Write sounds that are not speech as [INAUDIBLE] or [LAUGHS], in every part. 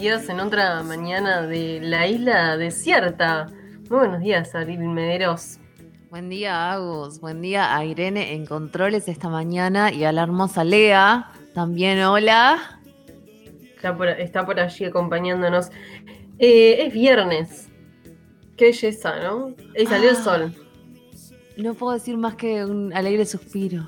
días en otra mañana de la isla desierta. Muy buenos días, Abril Mederos. Buen día, Agus. Buen día a Irene en Controles esta mañana y a la hermosa Lea. También, hola. está por allí acompañándonos. Eh, es viernes. Qué belleza, ¿no? Y salió el ah. sol. No puedo decir más que un alegre suspiro.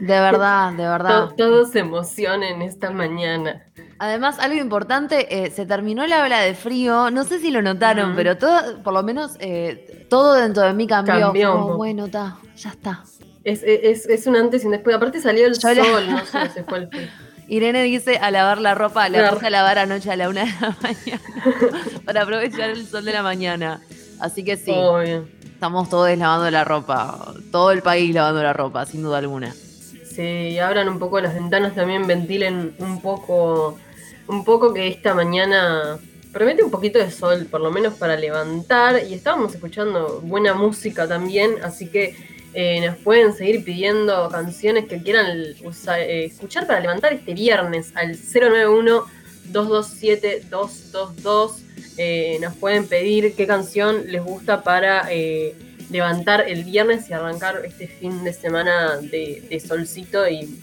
De verdad, de [LAUGHS] verdad. Todos se emocionen esta mañana. Además, algo importante, eh, se terminó la ola de frío. No sé si lo notaron, pero todo, por lo menos eh, todo dentro de mí cambió. bueno, está, ya está. Es, un antes y un después. Aparte salió el sol, no sé, se fue el [LAUGHS] frío. Irene dice a lavar la ropa, la puse a lavar anoche a la una de la [LAUGHS] mañana para aprovechar el sol de la mañana. Así que sí. Estamos todos lavando la ropa, todo el país lavando la ropa, sin duda alguna. Sí, abran un poco las ventanas también, ventilen un poco, un poco que esta mañana promete un poquito de sol, por lo menos para levantar. Y estábamos escuchando buena música también, así que eh, nos pueden seguir pidiendo canciones que quieran eh, escuchar para levantar este viernes al 091 227 222 eh, nos pueden pedir qué canción les gusta para eh, levantar el viernes y arrancar este fin de semana de, solcito y,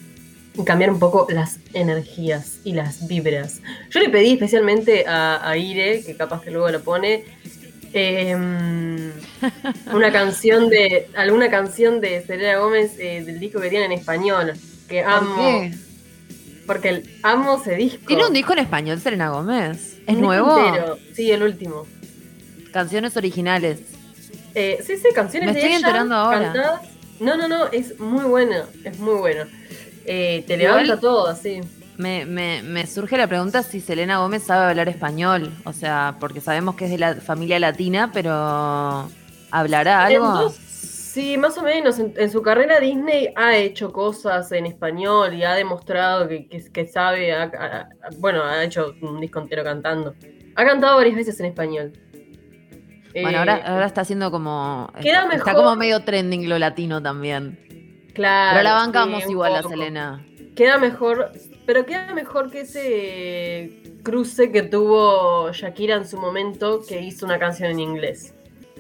cambiar un poco las energías y las vibras. Yo le pedí especialmente a, Ire, que capaz que luego lo pone, em, [LAUGHS] una canción de alguna canción de Selena Gómez eh, del disco que tiene en español que amo porque amo ese disco. Tiene un disco en español, Selena Gómez. ¿Es nuevo? Sí, el último. Canciones originales. Eh, sí, sí, canciones Me estoy enterando ahora. No, no, no, es muy bueno, es muy bueno. Eh, te levanta todo, así. Me, me, me, surge la pregunta si Selena Gómez sabe hablar español. O sea, porque sabemos que es de la familia latina, pero ¿hablará algo? Sí, más o menos. En, su carrera Disney ha hecho cosas en español y ha demostrado que, que, sabe. bueno, ha hecho un disco entero cantando. Ha cantado varias veces en español. Bueno, ahora, eh, está haciendo como. está, como medio trending lo latino también. Claro. Pero la bancamos igual a Selena. Queda mejor. Pero queda mejor que ese cruce que tuvo Shakira en su momento, que hizo una canción en inglés.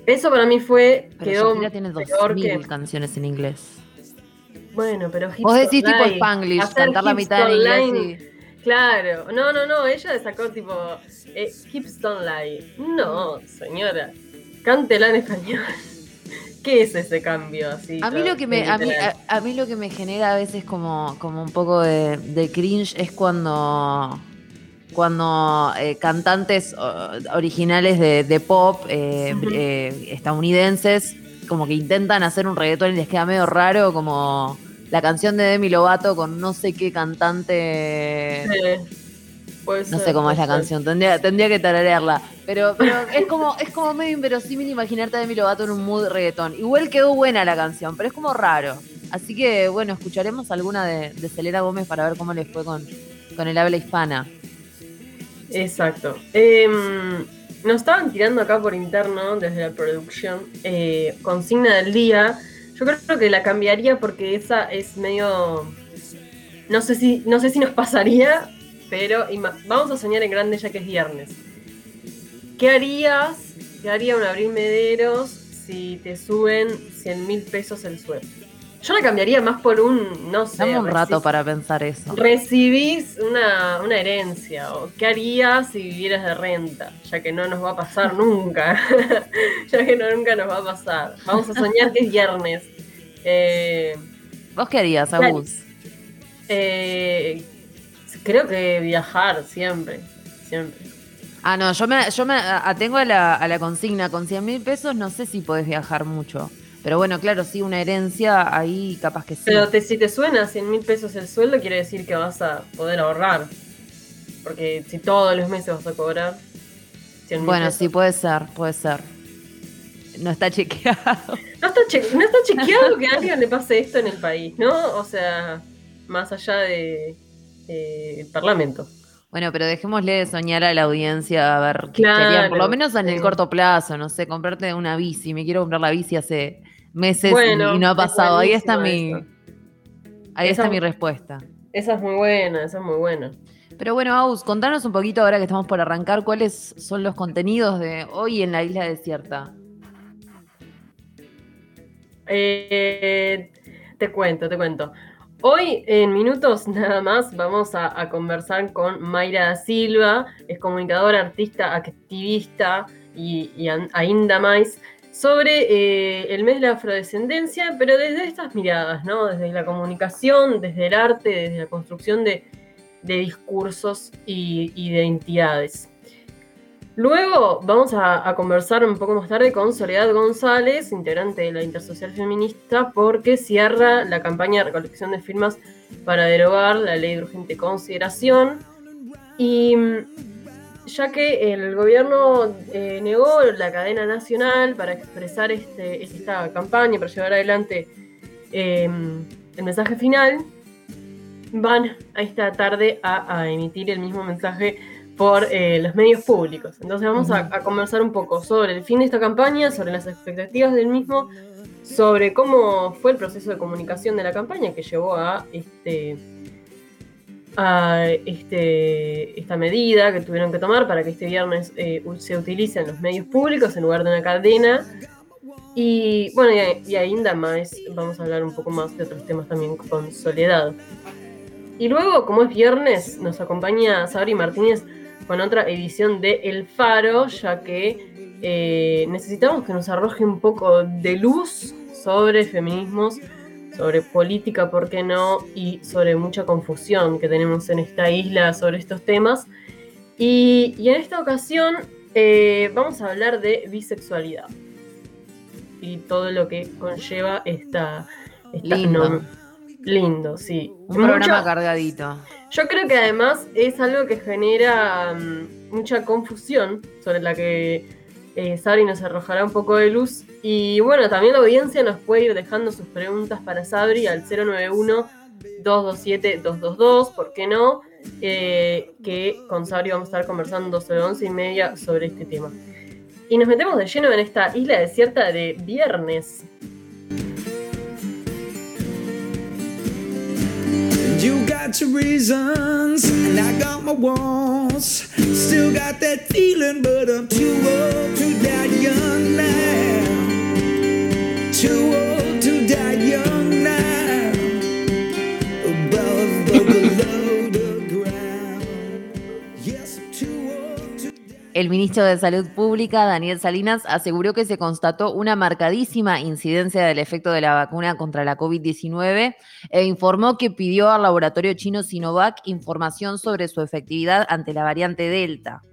Eso para mí fue. Pero quedó Shakira tiene 2000 canciones en inglés. Bueno, pero Vos decís tipo Spanglish, cantar la mitad en inglés Claro, no, no, no, ella sacó tipo eh, Hips Don't Lie. No, señora, cántela en español. [LAUGHS] ¿Qué es ese cambio así? A mí lo que me, a mí, lo que me genera a veces como, como un poco de, de cringe es cuando cuando eh, cantantes originales de, pop eh, eh, estadounidenses como que intentan hacer un reggaetón y les queda medio raro, como la canción de Demi Lovato con no sé qué cantante. no sé cómo es la canción, tendría, tendría que tararearla. Pero, pero es como, es como medio inverosímil imaginarte a Demi Lovato en un mood reggaetón. Igual quedó buena la canción, pero es como raro. Así que bueno, escucharemos alguna de, de Celera Gómez para ver cómo les fue con, con el habla hispana. Exacto. Em, nos estaban tirando acá por interno, desde la producción, eh, consigna del día. Yo creo que la cambiaría porque esa es medio. No sé si, no sé si nos pasaría, pero vamos a soñar en grande ya que es viernes. ¿Qué harías? ¿Qué haría un Abril Mederos si te suben 100 mil pesos el sueldo? Yo la cambiaría más por un, no sé. Dame un rato para pensar eso. Recibís una, herencia, o qué harías si vivieras de renta, ya que no nos va a pasar [LAUGHS] nunca. [LAUGHS] ya que no, nunca nos va a pasar. Vamos a soñar que es viernes. Eh, ¿Vos qué harías, Agus? Eh, creo que viajar siempre, siempre. Ah, no, yo me, yo me atengo a la, a la consigna. Con 100 mil pesos no sé si podés viajar mucho. Pero bueno, claro, sí, una herencia ahí capaz que sí. Pero si te suena 100 mil pesos el sueldo, quiere decir que vas a poder ahorrar. Porque si todos los meses vas a cobrar 100 Bueno, sí, puede ser, puede ser. No está chequeado. No está, chequeado que a alguien le pase esto en el país, ¿no? O sea, más allá de, Parlamento. Bueno, pero dejémosle de soñar a la audiencia a ver qué querían, por lo menos en el corto plazo, no sé, comprarte una bici. Me quiero comprar la bici hace meses y no ha pasado. Ahí está mi. Ahí está mi respuesta. Esa es muy buena, esa es muy buena. Pero bueno, Aus, contanos un poquito ahora que estamos por arrancar, cuáles son los contenidos de hoy en la isla desierta. Eh, te cuento, te cuento. Hoy, en minutos nada más, vamos a, conversar con Mayra da Silva, es comunicadora, artista, activista y, ainda más, sobre eh, el mes de la afrodescendencia, pero desde estas miradas, ¿no? Desde la comunicación, desde el arte, desde la construcción de, discursos y, de entidades. Luego vamos a, conversar un poco más tarde con Soledad González, integrante de la Intersocial Feminista, porque cierra la campaña de recolección de firmas para derogar la ley de urgente consideración. Y ya que el gobierno eh, negó la cadena nacional para expresar este, esta campaña, para llevar adelante em, el mensaje final, van a esta tarde a emitir el mismo mensaje por eh, los medios públicos. Entonces vamos a, conversar un poco sobre el fin de esta campaña, sobre las expectativas del mismo, sobre cómo fue el proceso de comunicación de la campaña que llevó a este a este, esta medida que tuvieron que tomar para que este viernes eh, se utilicen los medios públicos en lugar de una cadena. Y bueno, y, y ainda más, vamos a hablar un poco más de otros temas también con Soledad. Y luego, como es viernes, nos acompaña Sabri Martínez con otra edición de El Faro, ya que eh, necesitamos que nos arroje un poco de luz sobre feminismos, sobre política, ¿por qué no? Y sobre mucha confusión que tenemos en esta isla sobre estos temas. Y, en esta ocasión eh, vamos a hablar de bisexualidad y todo lo que conlleva esta... lindo. lindo, sí. Un programa cargadito. Yo creo que además es algo que genera mm, mucha confusión, sobre la que eh, Sabri nos arrojará un poco de luz. Y bueno, también la audiencia nos puede ir dejando sus preguntas para Sabri al 091-227-222, ¿por qué no? Eh, que con Sabri vamos a estar conversando sobre once y media sobre este tema. Y nos metemos de lleno en esta isla desierta de viernes. You got your reasons, and I got my wants. Still got that feeling, but I'm too old to die young now. Too old to die young El ministro de Salud Pública, Daniel Salinas, aseguró que se constató una marcadísima incidencia del efecto de la vacuna contra la COVID-19 e informó que pidió al laboratorio chino Sinovac información sobre su efectividad ante la variante Delta.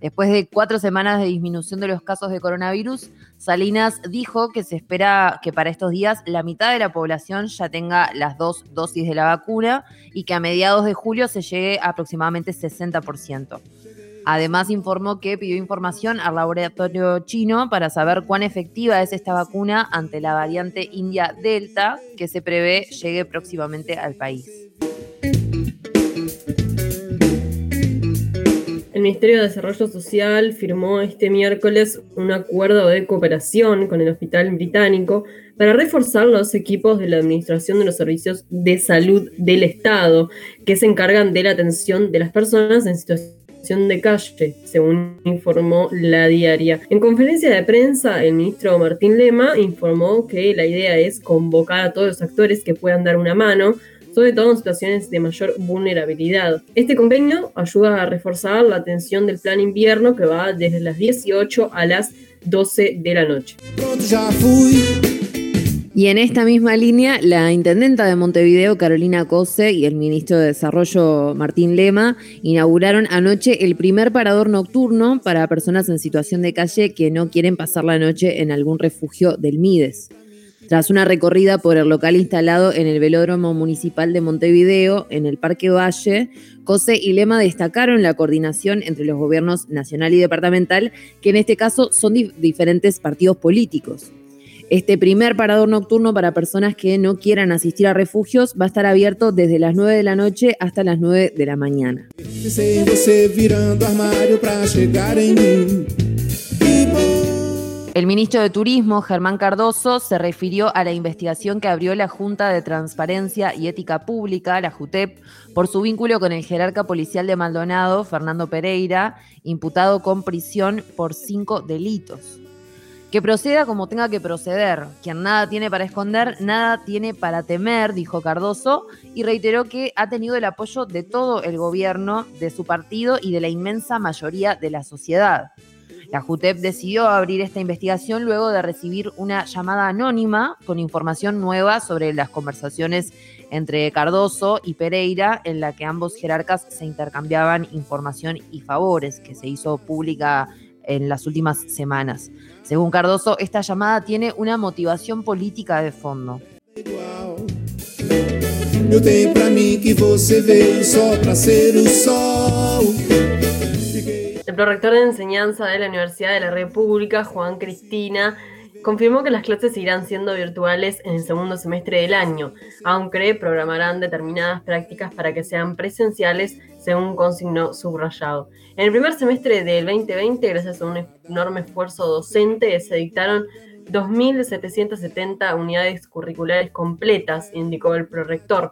Después de cuatro semanas de disminución de los casos de coronavirus, Salinas dijo que se espera que para estos días la mitad de la población ya tenga las dos dosis de la vacuna y que a mediados de julio se llegue a aproximadamente 60%. Además informó que pidió información al laboratorio chino para saber cuán efectiva es esta vacuna ante la variante India Delta que se prevé llegue próximamente al país. El Ministerio de Desarrollo Social firmó este miércoles un acuerdo de cooperación con el Hospital Británico para reforzar los equipos de la Administración de los Servicios de Salud del Estado, que se encargan de la atención de las personas en situación de calle, según informó la diaria. En conferencia de prensa, el ministro Martín Lema informó que la idea es convocar a todos los actores que puedan dar una mano, sobre todo en situaciones de mayor vulnerabilidad. Este convenio ayuda a reforzar la atención del plan invierno que va desde las 18 a las 12 de la noche. Y en esta misma línea, la intendenta de Montevideo, Carolina Cose, y el ministro de Desarrollo, Martín Lema, inauguraron anoche el primer parador nocturno para personas en situación de calle que no quieren pasar la noche en algún refugio del Mides. Tras una recorrida por el local instalado en el velódromo municipal de Montevideo, en el Parque Valle, Cose y Lema destacaron la coordinación entre los gobiernos nacional y departamental, que en este caso son diferentes partidos políticos. Este primer parador nocturno para personas que no quieran asistir a refugios va a estar abierto desde las 9 de la noche hasta las 9 de la mañana. El ministro de Turismo, Germán Cardoso, se refirió a la investigación que abrió la Junta de Transparencia y Ética Pública, la JUTEP, por su vínculo con el jerarca policial de Maldonado, Fernando Pereira, imputado con prisión por cinco delitos. Que proceda como tenga que proceder. Quien nada tiene para esconder, nada tiene para temer, dijo Cardoso, y reiteró que ha tenido el apoyo de todo el gobierno, de su partido y de la inmensa mayoría de la sociedad. La JUTEP decidió abrir esta investigación luego de recibir una llamada anónima con información nueva sobre las conversaciones entre Cardoso y Pereira, en la que ambos jerarcas se intercambiaban información y favores, que se hizo pública en las últimas semanas. Según Cardoso, esta llamada tiene una motivación política de fondo. El prorector de enseñanza de la Universidad de la República, Juan Cristina, confirmó que las clases seguirán siendo virtuales en el segundo semestre del año, aunque programarán determinadas prácticas para que sean presenciales, según consignó subrayado. En el primer semestre del 2020, gracias a un enorme esfuerzo docente, se dictaron 2.770 unidades curriculares completas, indicó el prorector.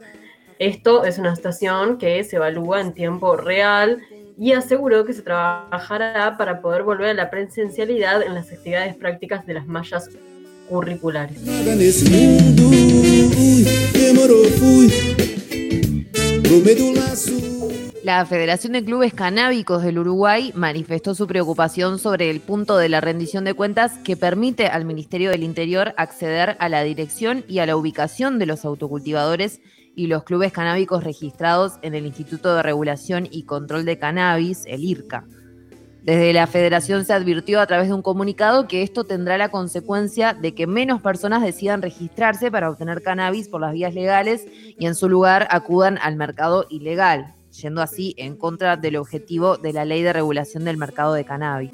Esto es una estación que se evalúa en tiempo real y aseguró que se trabajará para poder volver a la presencialidad en las actividades prácticas de las mallas curriculares. La Federación de Clubes Canábicos del Uruguay manifestó su preocupación sobre el punto de la rendición de cuentas que permite al Ministerio del Interior acceder a la dirección y a la ubicación de los autocultivadores y los clubes canábicos registrados en el Instituto de Regulación y Control de Cannabis, el IRCA. Desde la federación se advirtió a través de un comunicado que esto tendrá la consecuencia de que menos personas decidan registrarse para obtener cannabis por las vías legales y en su lugar acudan al mercado ilegal, yendo así en contra del objetivo de la ley de regulación del mercado de cannabis.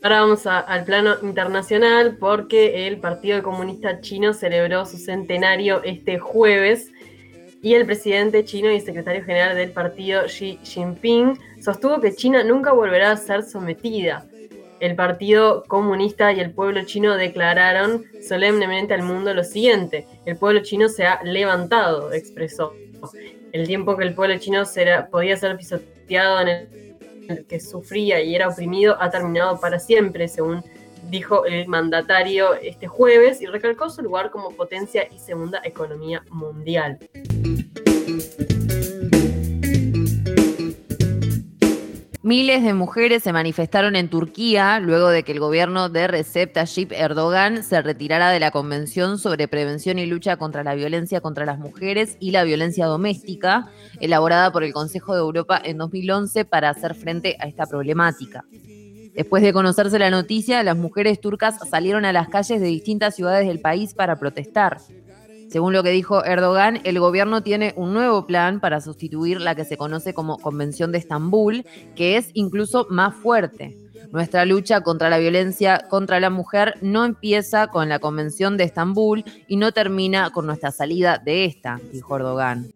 Ahora vamos al plano internacional porque el Partido Comunista Chino celebró su centenario este jueves y el presidente chino y secretario general del partido Xi Jinping sostuvo que China nunca volverá a ser sometida. El Partido Comunista y el pueblo chino declararon solemnemente al mundo lo siguiente, el pueblo chino se ha levantado, expresó. El tiempo que el pueblo chino será, podía ser pisoteado en el que sufría y era oprimido ha terminado para siempre, según dijo el mandatario este jueves, y recalcó su lugar como potencia y segunda economía mundial. Miles de mujeres se manifestaron en Turquía luego de que el gobierno de Recep Tayyip Erdogan se retirara de la Convención sobre Prevención y Lucha contra la Violencia contra las Mujeres y la Violencia Doméstica, elaborada por el Consejo de Europa en 2011 para hacer frente a esta problemática. Después de conocerse la noticia, las mujeres turcas salieron a las calles de distintas ciudades del país para protestar. Según lo que dijo Erdogan, el gobierno tiene un nuevo plan para sustituir la que se conoce como Convención de Estambul, que es incluso más fuerte. Nuestra lucha contra la violencia contra la mujer no empieza con la Convención de Estambul y no termina con nuestra salida de esta, dijo Erdogan.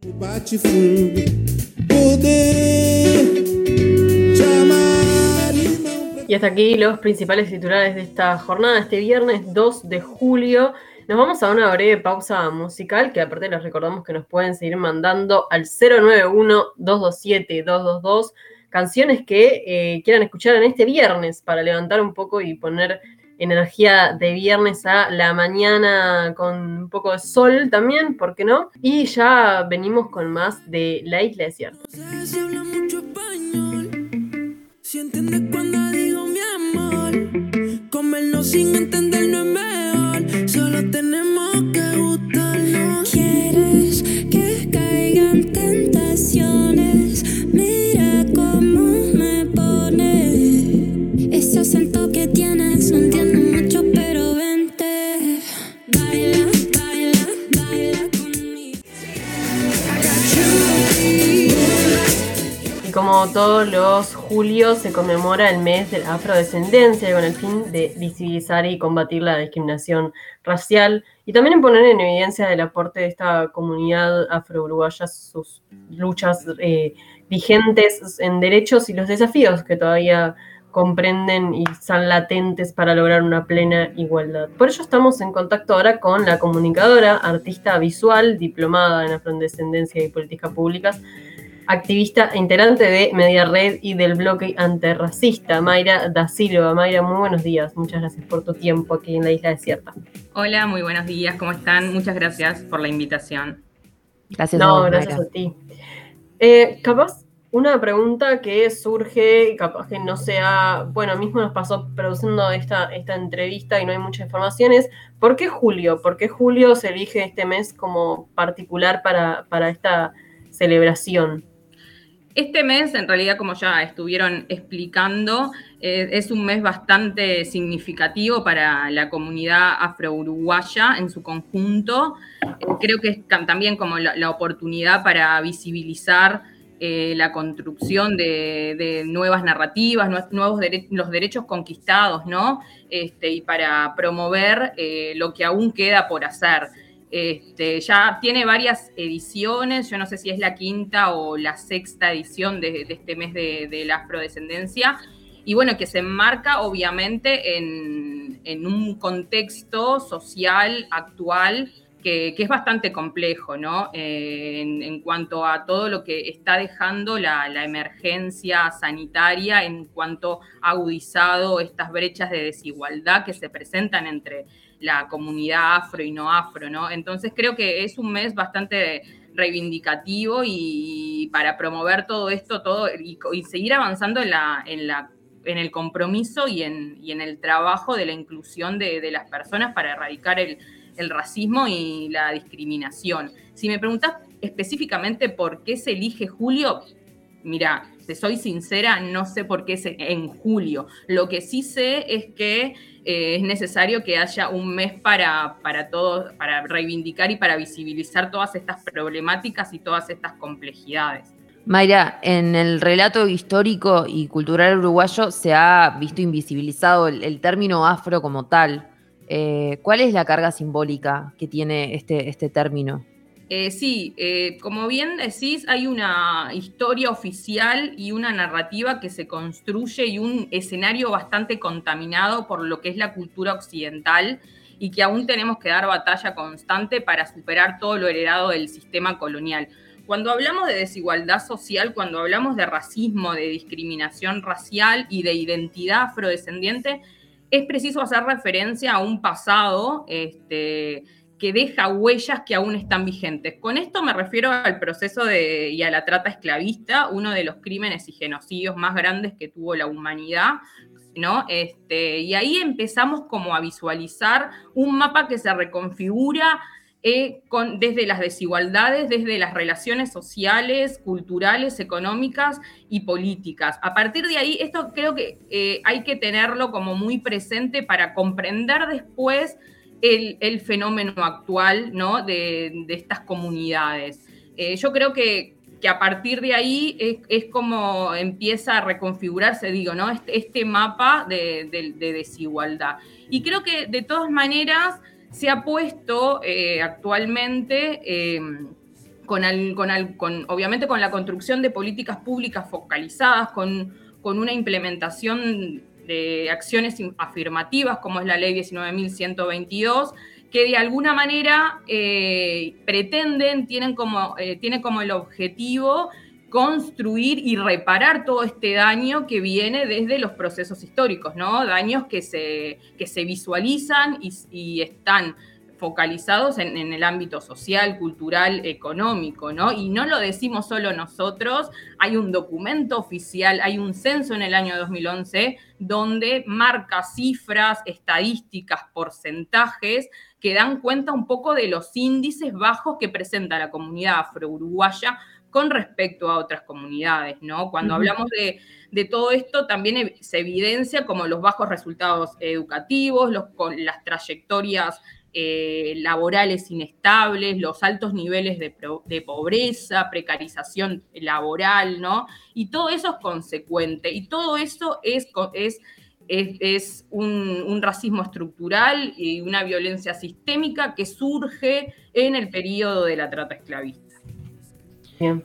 Y hasta aquí los principales titulares de esta jornada, este viernes 2 de julio. Nos vamos a una breve pausa musical, que aparte les recordamos que nos pueden seguir mandando al 091-227-222 canciones que eh, quieran escuchar en este viernes para levantar un poco y poner energía de viernes a la mañana con un poco de sol también, ¿por qué no? Y ya venimos con más de La Isla Desierta. Si cuando digo mi amor, comerlo sin entender no es mejor, solo tenemos que gustarnos. ¿Quieres que caigan tentaciones? Mira cómo me pone. Ese acento que tienes, no entiendo mucho, como todos los julio se conmemora el mes de la afrodescendencia con el fin de visibilizar y combatir la discriminación racial y también en poner en evidencia el aporte de esta comunidad afro-uruguaya, sus luchas eh, vigentes en derechos y los desafíos que todavía comprenden y son latentes para lograr una plena igualdad. Por ello estamos en contacto ahora con la comunicadora, artista visual, diplomada en afrodescendencia y políticas públicas, activista e integrante de Media Red y del bloque antirracista, Mayra da Silva. Mayra, muy buenos días. Muchas gracias por tu tiempo aquí en la Isla Desierta. Hola, muy buenos días. ¿Cómo están? Muchas gracias por la invitación. Gracias no, gracias a ti. Eh, capaz una pregunta que surge, capaz que no sea, bueno, mismo nos pasó produciendo esta, esta entrevista y no hay mucha información, es ¿por qué julio? ¿Por qué julio se elige este mes como particular para, para esta celebración? Este mes, en realidad, como ya estuvieron explicando, eh, es un mes bastante significativo para la comunidad afro-uruguaya en su conjunto. Eh, creo que es también como la, oportunidad para visibilizar eh, la construcción de, nuevas narrativas, nuevos los derechos conquistados, ¿no? Este, y para promover lo que aún queda por hacer. Este, ya tiene varias ediciones, yo no sé si es la quinta o la sexta edición de, este mes de, la afrodescendencia, y bueno, que se enmarca obviamente en, un contexto social actual que, es bastante complejo, ¿no? Eh, en, cuanto a todo lo que está dejando la, la, emergencia sanitaria, en cuanto ha agudizado estas brechas de desigualdad que se presentan entre la comunidad afro y no afro, ¿no? Entonces creo que es un mes bastante reivindicativo y para promover todo esto, todo y, seguir avanzando en la, en la en el compromiso y en, en el trabajo de la inclusión de, las personas para erradicar el, racismo y la discriminación. Si me preguntas específicamente por qué se elige julio, mira, te soy sincera, no sé por qué es en julio. Lo que sí sé es que eh, es necesario que haya un mes para, para todos, para reivindicar y para visibilizar todas estas problemáticas y todas estas complejidades. Mayra, en el relato histórico y cultural uruguayo se ha visto invisibilizado el, término afro como tal. Eh, ¿Cuál es la carga simbólica que tiene este, este término? Eh, sí, eh, como bien decís, hay una historia oficial y una narrativa que se construye y un escenario bastante contaminado por lo que es la cultura occidental y que aún tenemos que dar batalla constante para superar todo lo heredado del sistema colonial. Cuando hablamos de desigualdad social, cuando hablamos de racismo, de discriminación racial y de identidad afrodescendiente, es preciso hacer referencia a un pasado este, que deja huellas que aún están vigentes. Con esto me refiero al proceso de, y a la trata esclavista, uno de los crímenes y genocidios más grandes que tuvo la humanidad, ¿no? Este, y ahí empezamos como a visualizar un mapa que se reconfigura eh, con, desde las desigualdades, desde las relaciones sociales, culturales, económicas y políticas. A partir de ahí, esto creo que eh, hay que tenerlo como muy presente para comprender después el, fenómeno actual ¿no? de, estas comunidades. Eh, yo creo que, a partir de ahí es, como empieza a reconfigurarse, digo, ¿no? este, este mapa de, desigualdad. Y creo que de todas maneras se ha puesto eh, actualmente... Em, con, con, obviamente con la construcción de políticas públicas focalizadas, con, con una implementación de acciones afirmativas, como es la ley 19.122, que de alguna manera eh, pretenden, tienen como, eh, como el objetivo construir y reparar todo este daño que viene desde los procesos históricos, ¿no? Daños que se, que se visualizan y están focalizados en, el ámbito social, cultural, económico, ¿no? Y no lo decimos solo nosotros, hay un documento oficial, hay un censo en el año 2011 donde marca cifras, estadísticas, porcentajes que dan cuenta un poco de los índices bajos que presenta la comunidad afro-uruguaya con respecto a otras comunidades, ¿no? Cuando hablamos de, de, todo esto, también se evidencia como los bajos resultados educativos, los, con las trayectorias eh, laborales inestables, los altos niveles de, pobreza, precarización laboral, ¿no? Y todo eso es consecuente, y todo eso es, es, es, un, racismo estructural y una violencia sistémica que surge en el periodo de la trata esclavista.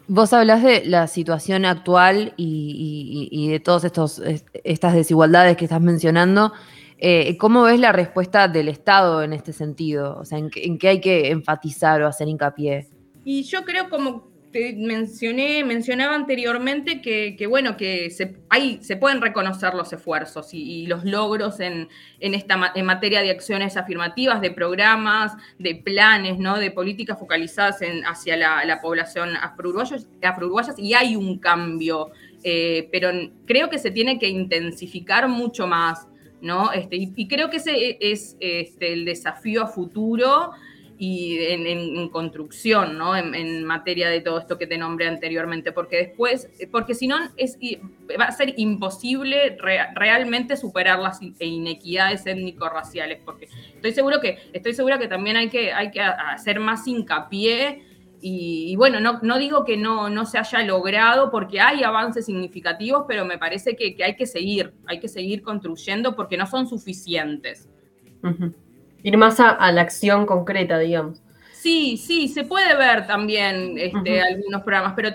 Vos hablás de la situación actual y, de todas estas desigualdades que estás mencionando. Eh, ¿Cómo ves la respuesta del Estado en este sentido? O sea, ¿en, qué hay que enfatizar o hacer hincapié? Y yo creo como te mencioné, mencionaba anteriormente que, bueno, que se, se pueden reconocer los esfuerzos y, los logros en, esta, en materia de acciones afirmativas, de programas, de planes, ¿no? de políticas focalizadas en, hacia la, población afro-uruguaya, y hay un cambio, eh, pero creo que se tiene que intensificar mucho más. ¿No? Este, y, creo que ese es este, el desafío a futuro y en, construcción, ¿no? En, materia de todo esto que te nombré anteriormente, porque después, porque si no, es, va a ser imposible realmente superar las inequidades étnico-raciales, porque estoy seguro que, estoy segura que también hay que, hay que hacer más hincapié y, bueno, no, no, digo que no, no se haya logrado porque hay avances significativos, pero me parece que, hay que seguir, hay que seguir construyendo porque no son suficientes. Ir más a, la acción concreta, digamos. Sí, sí, se puede ver también este, algunos programas, pero,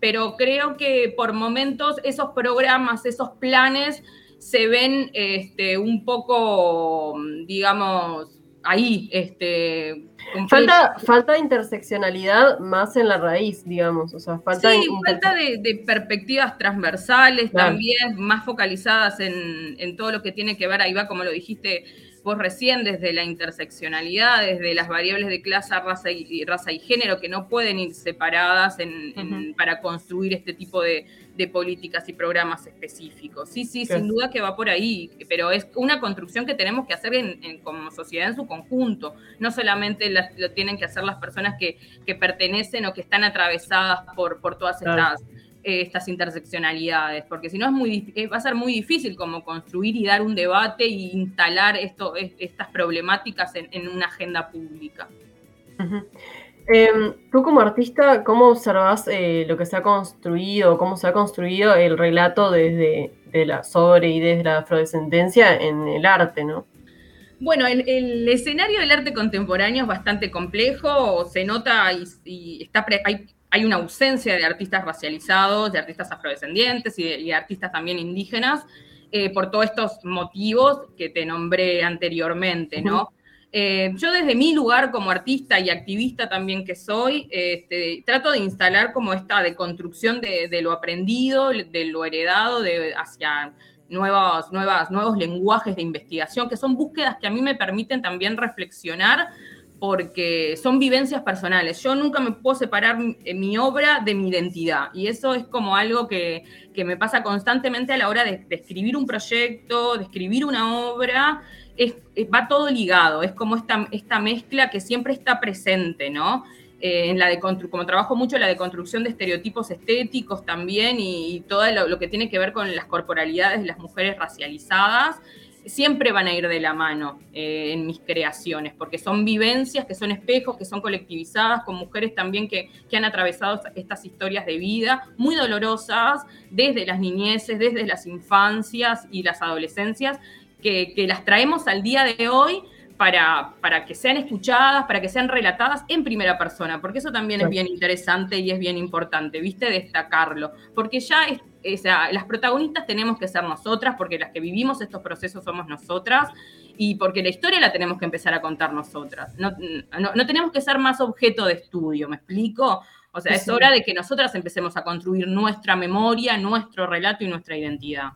pero creo que por momentos esos programas, esos planes se ven este, un poco, digamos, ahí. Este, falta, falta interseccionalidad más en la raíz, digamos. O sea, falta, sí, falta de, perspectivas transversales también, más focalizadas en, en, todo lo que tiene que ver, ahí va como lo dijiste vos recién, desde la interseccionalidad, desde las variables de clase, raza y, raza y género, que no pueden ir separadas para construir este tipo de, políticas y programas específicos. Sí, sí, sin duda que va por ahí, pero es una construcción que tenemos que hacer en, como sociedad en su conjunto. No solamente lo tienen que hacer las personas que, pertenecen o que están atravesadas por, por todas estas estas interseccionalidades, porque si no es muy, eh, va a ser muy difícil como construir y dar un debate e instalar esto, estas problemáticas en, una agenda pública. Em, tú como artista, ¿cómo observas eh, lo que se ha construido, cómo se ha construido el relato desde la sobre y desde la afrodescendencia en el arte, no? Bueno, el, escenario del arte contemporáneo es bastante complejo, se nota y, está hay hay una ausencia de artistas racializados, de artistas afrodescendientes y de, artistas también indígenas, eh, por todos estos motivos que te nombré anteriormente, ¿no? Eh, yo desde mi lugar como artista y activista también que soy, este, trato de instalar como esta deconstrucción de, de lo aprendido, de lo heredado, de, hacia nuevos, nuevas, nuevos lenguajes de investigación, que son búsquedas que a mí me permiten también reflexionar porque son vivencias personales. Yo nunca me puedo separar mi obra de mi identidad y eso es como algo que, me pasa constantemente a la hora de, escribir un proyecto, de escribir una obra. Es, va todo ligado, es como esta, esta mezcla que siempre está presente, ¿no? Eh, en la de como trabajo mucho en la deconstrucción de estereotipos estéticos también y, todo lo, que tiene que ver con las corporalidades de las mujeres racializadas, siempre van a ir de la mano eh, en mis creaciones, porque son vivencias que son espejos, que son colectivizadas, con mujeres también que, han atravesado estas historias de vida muy dolorosas, desde las niñeces, desde las infancias y las adolescencias, que, las traemos al día de hoy para, para, que sean escuchadas, para que sean relatadas en primera persona, porque eso también es bien interesante y es bien importante, ¿viste? Destacarlo, porque ya es, las protagonistas tenemos que ser nosotras, porque las que vivimos estos procesos somos nosotras, y porque la historia la tenemos que empezar a contar nosotras. No, tenemos que ser más objeto de estudio, ¿me explico? O sea, es hora de que nosotras empecemos a construir nuestra memoria, nuestro relato y nuestra identidad.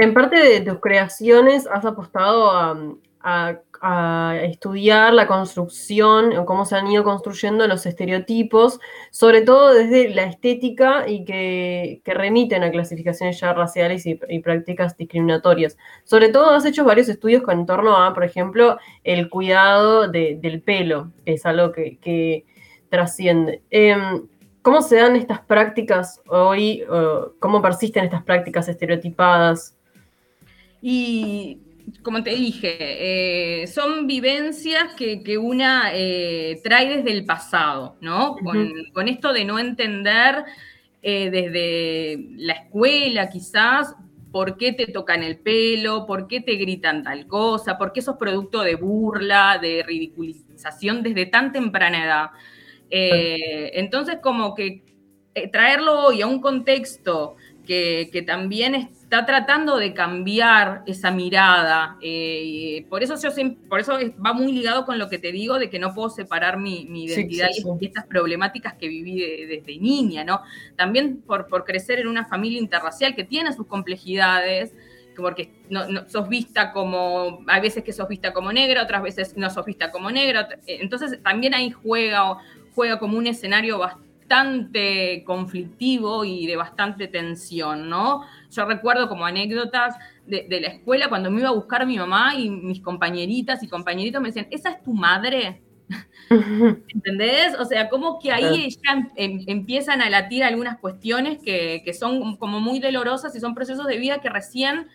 En parte de tus creaciones has apostado a estudiar la construcción o cómo se han ido construyendo los estereotipos, sobre todo desde la estética y que, remiten a clasificaciones ya raciales y, prácticas discriminatorias. Sobre todo has hecho varios estudios con torno a, por ejemplo, el cuidado del pelo, que es algo que, trasciende. Em, ¿Cómo se dan estas prácticas hoy? ¿Cómo persisten estas prácticas estereotipadas? Y como te dije, eh, son vivencias que, una eh, trae desde el pasado, ¿no? con, esto de no entender eh, desde la escuela quizás por qué te tocan el pelo, por qué te gritan tal cosa, por qué sos producto de burla, de ridiculización desde tan temprana edad. Entonces, como que traerlo hoy a un contexto que, también está tratando de cambiar esa mirada. Eh, por, eso yo, por eso va muy ligado con lo que te digo de que no puedo separar mi, identidad Y, estas problemáticas que viví desde niña, ¿no? También por, por crecer en una familia interracial que tiene sus complejidades, porque no, sos vista como, hay veces que sos vista como negra, otras veces no sos vista como negra, entonces también ahí juega, juega como un escenario bastante conflictivo y de bastante tensión, ¿no? Yo recuerdo como anécdotas de, la escuela cuando me iba a buscar mi mamá y mis compañeritas y compañeritos me decían, ¿esa es tu madre? [LAUGHS] ¿Entendés? O sea, como que ahí ya em, em, empiezan a latir algunas cuestiones que, que, son como muy dolorosas y son procesos de vida que recién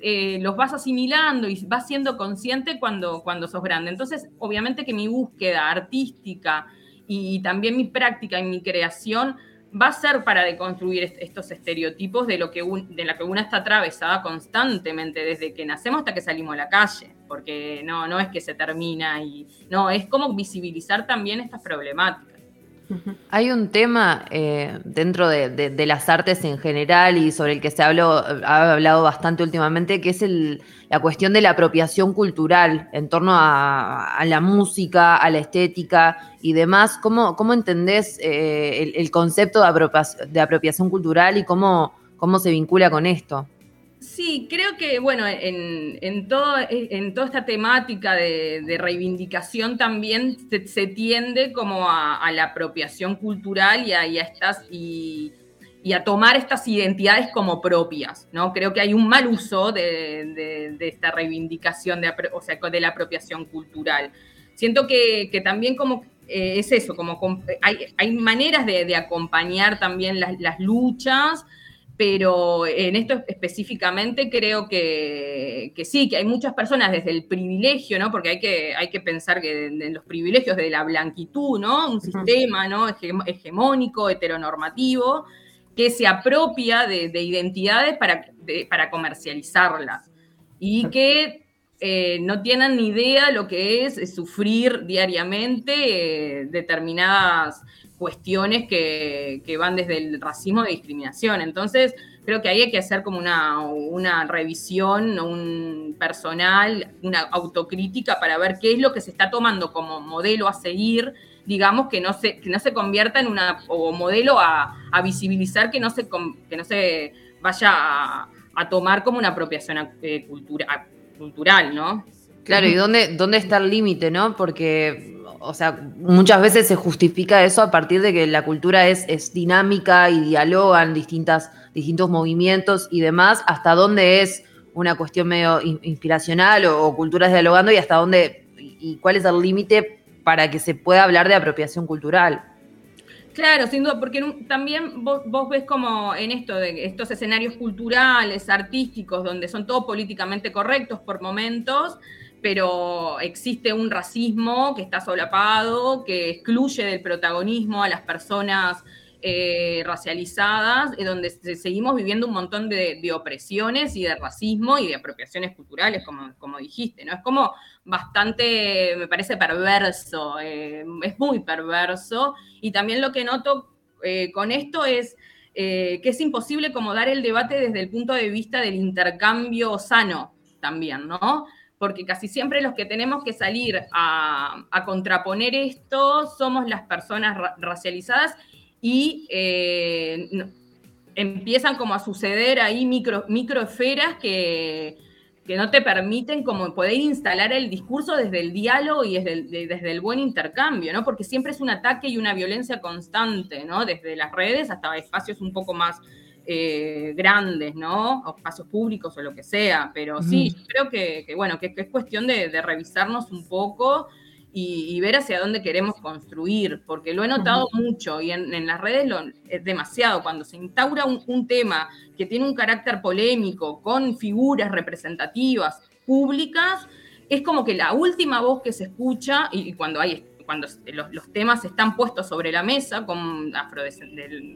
eh, los vas asimilando y vas siendo consciente cuando, cuando sos grande. Entonces, obviamente que mi búsqueda artística y, también mi práctica y mi creación va a ser para deconstruir estos estereotipos de lo que de la que una está atravesada constantemente desde que nacemos hasta que salimos a la calle, porque no, no es que se termina y no, es como visibilizar también estas problemáticas. Hay un tema eh, dentro de, las artes en general y sobre el que se habló, ha hablado bastante últimamente, que es la cuestión de la apropiación cultural en torno a, la música, a la estética y demás. ¿Cómo, cómo entendés eh, el, concepto de apropiación, cultural y cómo se vincula con esto? Sí, creo que, bueno, en, todo, en toda esta temática de, reivindicación también se, tiende como a, la apropiación cultural y a, estas, y, a tomar estas identidades como propias, ¿no? Creo que hay un mal uso de, esta reivindicación, de, o sea, de la apropiación cultural. Siento que, también como eh, es eso, como hay, maneras de, acompañar también las luchas, pero en esto específicamente creo que, sí, que hay muchas personas desde el privilegio, ¿no? Porque hay que, hay que pensar que en los privilegios de la blanquitud, ¿no? Un sistema ¿no? hegemónico, heteronormativo, que se apropia de, identidades para, para comercializarlas y que eh, no tienen ni idea lo que es, sufrir diariamente eh, determinadas cuestiones que, van desde el racismo e discriminación. Entonces, creo que ahí hay que hacer como una, una revisión, un personal, una autocrítica para ver qué es lo que se está tomando como modelo a seguir, digamos, que no se, que no se convierta en una, o modelo a, visibilizar, que no se, que no se vaya a, tomar como una apropiación eh, cultural, ¿no? Claro, ¿y dónde, dónde está el límite, no? Porque o sea, muchas veces se justifica eso a partir de que la cultura es, es dinámica y dialogan distintas, distintos movimientos y demás, hasta dónde es una cuestión medio inspiracional o, culturas dialogando y hasta dónde y cuál es el límite para que se pueda hablar de apropiación cultural. Claro, sin duda, porque también vos, vos, ves como en esto de estos escenarios culturales, artísticos, donde son todos políticamente correctos por momentos, pero existe un racismo que está solapado, que excluye del protagonismo a las personas eh, racializadas, donde seguimos viviendo un montón de, opresiones y de racismo y de apropiaciones culturales, como, como dijiste, ¿no? Es como bastante, me parece perverso, eh, es muy perverso, y también lo que noto eh, con esto es que es imposible como dar el debate desde el punto de vista del intercambio sano también, ¿no? Porque casi siempre los que tenemos que salir a, contraponer esto somos las personas racializadas y eh, empiezan como a suceder ahí micro, microesferas que, que, no te permiten como poder instalar el discurso desde el diálogo y desde el, desde el buen intercambio, ¿no? Porque siempre es un ataque y una violencia constante, ¿no? Desde las redes hasta espacios un poco más eh, grandes, ¿no? O espacios públicos o lo que sea, pero sí, creo que, bueno, que, es cuestión de, revisarnos un poco y, ver hacia dónde queremos construir, porque lo he notado mucho y en, las redes lo, es demasiado, cuando se instaura un, tema que tiene un carácter polémico, con figuras representativas, públicas, es como que la última voz que se escucha, y, cuando hay cuando los, temas están puestos sobre la mesa, con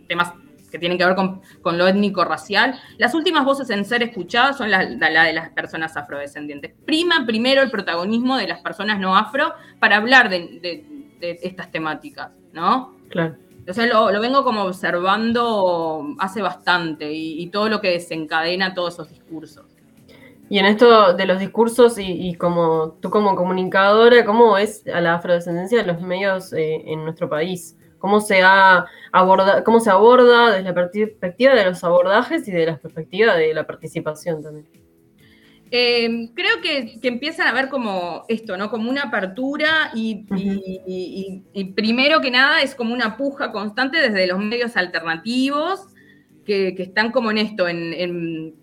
temas que tienen que ver con, lo étnico-racial. Las últimas voces en ser escuchadas son la, de las personas afrodescendientes. Prima primero el protagonismo de las personas no afro para hablar de, estas temáticas. ¿no? Claro. O sea, lo, vengo como observando hace bastante y, todo lo que desencadena todos esos discursos. Y en esto de los discursos y, como tú como comunicadora, ¿cómo es a la afrodescendencia de los medios eh, en nuestro país? ¿Cómo se, ha aborda, ¿Cómo se aborda desde la perspectiva de los abordajes y de la perspectiva de la participación también? Eh, creo que, empiezan a ver como esto, ¿no? Como una apertura y, primero que nada es como una puja constante desde los medios alternativos que, están como en esto, en,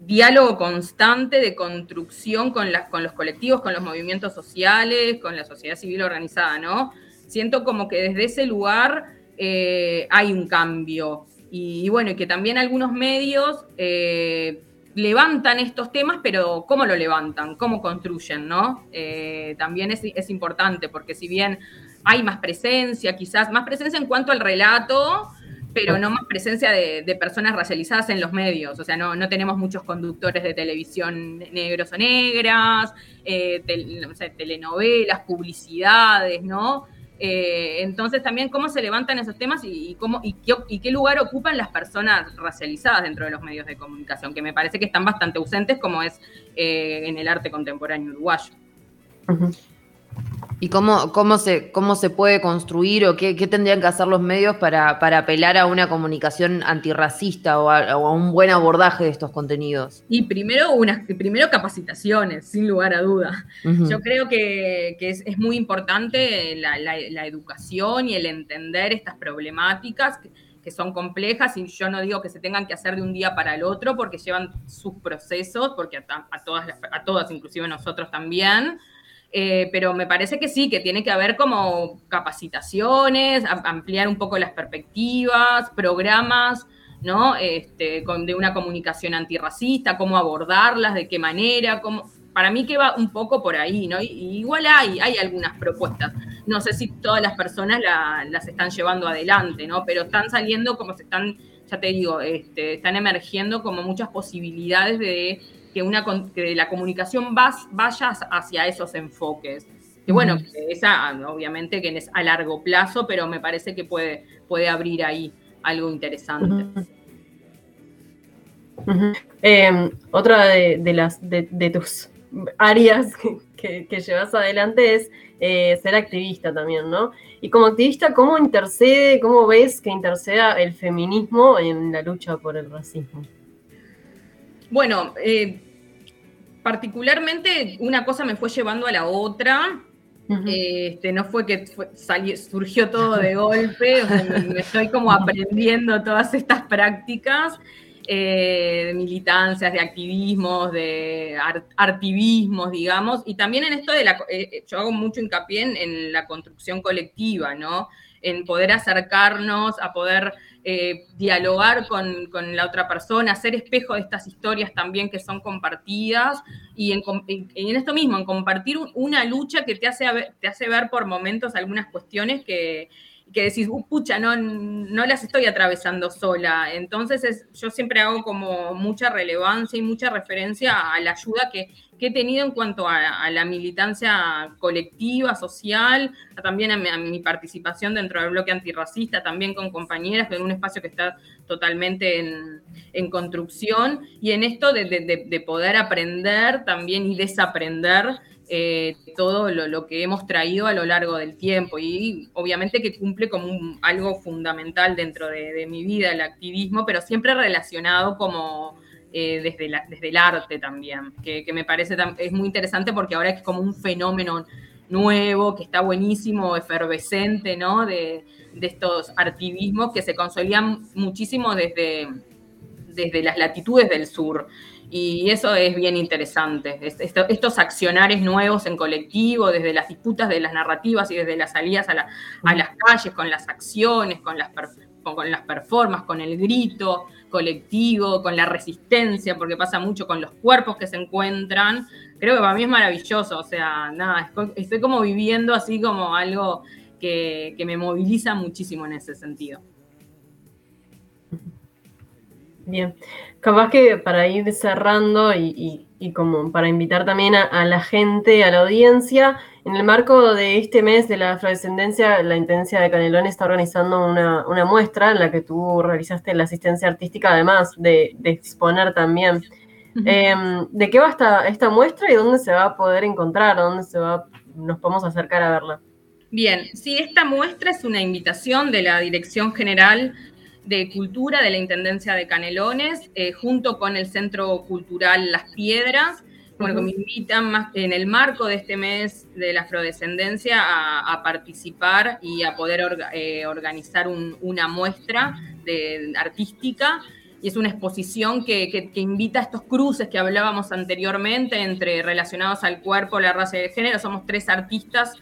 diálogo constante de construcción con, con los colectivos, con los movimientos sociales, con la sociedad civil organizada, ¿no? Siento como que desde ese lugar eh, hay un cambio. Y, bueno, y que también algunos medios... Eh, levantan estos temas, pero ¿cómo lo levantan? ¿Cómo construyen? ¿no? Eh, también es, importante, porque si bien hay más presencia, quizás más presencia en cuanto al relato, pero no más presencia de, personas racializadas en los medios. O sea, no, no, tenemos muchos conductores de televisión negros o negras, telenovelas, publicidades, ¿no? Eh, entonces también cómo se levantan esos temas y, cómo, y qué, lugar ocupan las personas racializadas dentro de los medios de comunicación, que me parece que están bastante ausentes como es eh, en el arte contemporáneo uruguayo. ¿Y cómo, cómo, se, cómo se puede construir o qué, tendrían que hacer los medios para, apelar a una comunicación antirracista o a, un buen abordaje de estos contenidos? Y primero, unas, primero capacitaciones, sin lugar a duda. Yo creo que, es, muy importante la, educación y el entender estas problemáticas que, son complejas y yo no digo que se tengan que hacer de un día para el otro porque llevan sus procesos, porque a, todas, a todas, inclusive nosotros también, eh, pero me parece que sí, que tiene que haber como capacitaciones, ampliar un poco las perspectivas, programas, ¿no? Este, de una comunicación antirracista, cómo abordarlas, de qué manera, cómo... Para mí que va un poco por ahí, ¿no? Y, igual hay, hay algunas propuestas. No sé si todas las personas las están llevando adelante, ¿no? Pero están saliendo como se están, ya te digo, este, están emergiendo como muchas posibilidades de que, una, que la comunicación vaya hacia esos enfoques. Que bueno, esa obviamente que es a largo plazo, pero me parece que puede, puede abrir ahí algo interesante. Em, otra de, las de, tus áreas [LAUGHS] que, llevas adelante es eh, ser activista también, ¿no? Y como activista, ¿cómo intercede, cómo ves que interceda el feminismo en la lucha por el racismo? Bueno, eh, particularmente una cosa me fue llevando a la otra. este, no fue que surgió todo de [LAUGHS] golpe, me, estoy como aprendiendo todas estas prácticas eh, de militancias, de activismos, de artivismos, digamos, y también en esto de la, eh, yo hago mucho hincapié en la construcción colectiva, ¿no? En poder acercarnos, a poder eh, dialogar con, la otra persona, ser espejo de estas historias también que son compartidas y en, esto mismo, en compartir una lucha que te hace, te hace ver por momentos algunas cuestiones que, que decís, uh, pucha, no, no las estoy atravesando sola. Entonces yo siempre hago como mucha relevancia y mucha referencia a la ayuda que, he tenido en cuanto a, la militancia colectiva, social, también a mi, participación dentro del bloque antirracista, también con compañeras, en un espacio que está totalmente en, construcción, y en esto de poder aprender también y desaprender eh, todo lo, que hemos traído a lo largo del tiempo y obviamente que cumple como algo fundamental dentro de, mi vida el activismo, pero siempre relacionado como eh, desde, desde el arte también, que, me parece es muy interesante porque ahora es como un fenómeno nuevo, que está buenísimo, efervescente, ¿no? De, estos activismos que se consolidan muchísimo desde, desde las latitudes del sur. Y eso es bien interesante. estos accionares nuevos en colectivo, desde las disputas de las narrativas y desde las salidas a, las calles, con las acciones, con las, con las performances, con el grito colectivo, con la resistencia, porque pasa mucho con los cuerpos que se encuentran. Creo que para mí es maravilloso. O sea, nada, estoy como viviendo así como algo que me moviliza muchísimo en ese sentido. Bien, capaz que para ir cerrando y, como para invitar también a, la gente, a la audiencia, En el marco de este mes de la afrodescendencia, la Intendencia de Canelón está organizando una, muestra en la que tú realizaste la asistencia artística, además de, exponer también. Em, ¿De qué va esta, esta muestra y dónde se va a poder encontrar? ¿Dónde se va, nos podemos acercar a verla? Bien, sí, esta muestra es una invitación de la Dirección General de Cultura de la Intendencia de Canelones, eh, junto con el Centro Cultural Las Piedras, bueno, me invitan más en el marco de este mes de la afrodescendencia a, participar y a poder eh, organizar una muestra de, artística. Y es una exposición que, invita a estos cruces que hablábamos anteriormente entre relacionados al cuerpo, la raza y el género. Somos tres artistas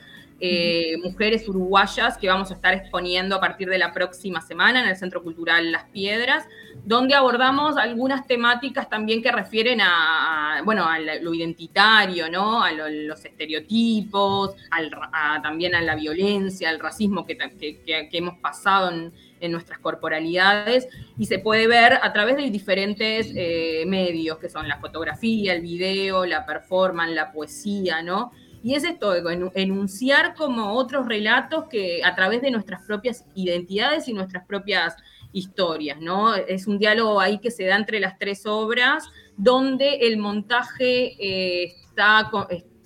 eh, mujeres uruguayas que vamos a estar exponiendo a partir de la próxima semana en el Centro Cultural Las Piedras, donde abordamos algunas temáticas también que refieren a, bueno, a lo identitario, ¿no? A los estereotipos, también a la violencia, al racismo que, hemos pasado en, nuestras corporalidades y se puede ver a través de diferentes eh, medios que son la fotografía, el video, la performance, la poesía, ¿no? Y es esto, enunciar como otros relatos que a través de nuestras propias identidades y nuestras propias historias, ¿no? Es un diálogo ahí que se da entre las tres obras, donde el montaje eh, está,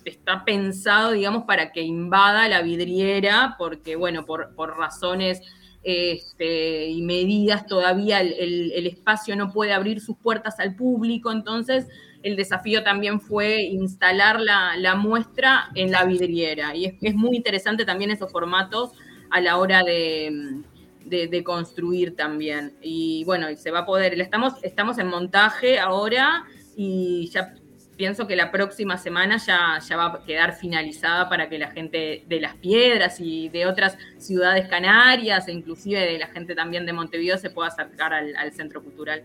está pensado, digamos, para que invada la vidriera, porque, bueno, por, razones este, y medidas todavía el, espacio no puede abrir sus puertas al público, entonces el desafío también fue instalar la, muestra en la vidriera. Y es, muy interesante también esos formatos a la hora de, construir también. Y bueno, se va a poder, estamos, estamos en montaje ahora y ya pienso que la próxima semana ya, ya va a quedar finalizada para que la gente de Las Piedras y de otras ciudades canarias e inclusive de la gente también de Montevideo se pueda acercar al Centro Cultural.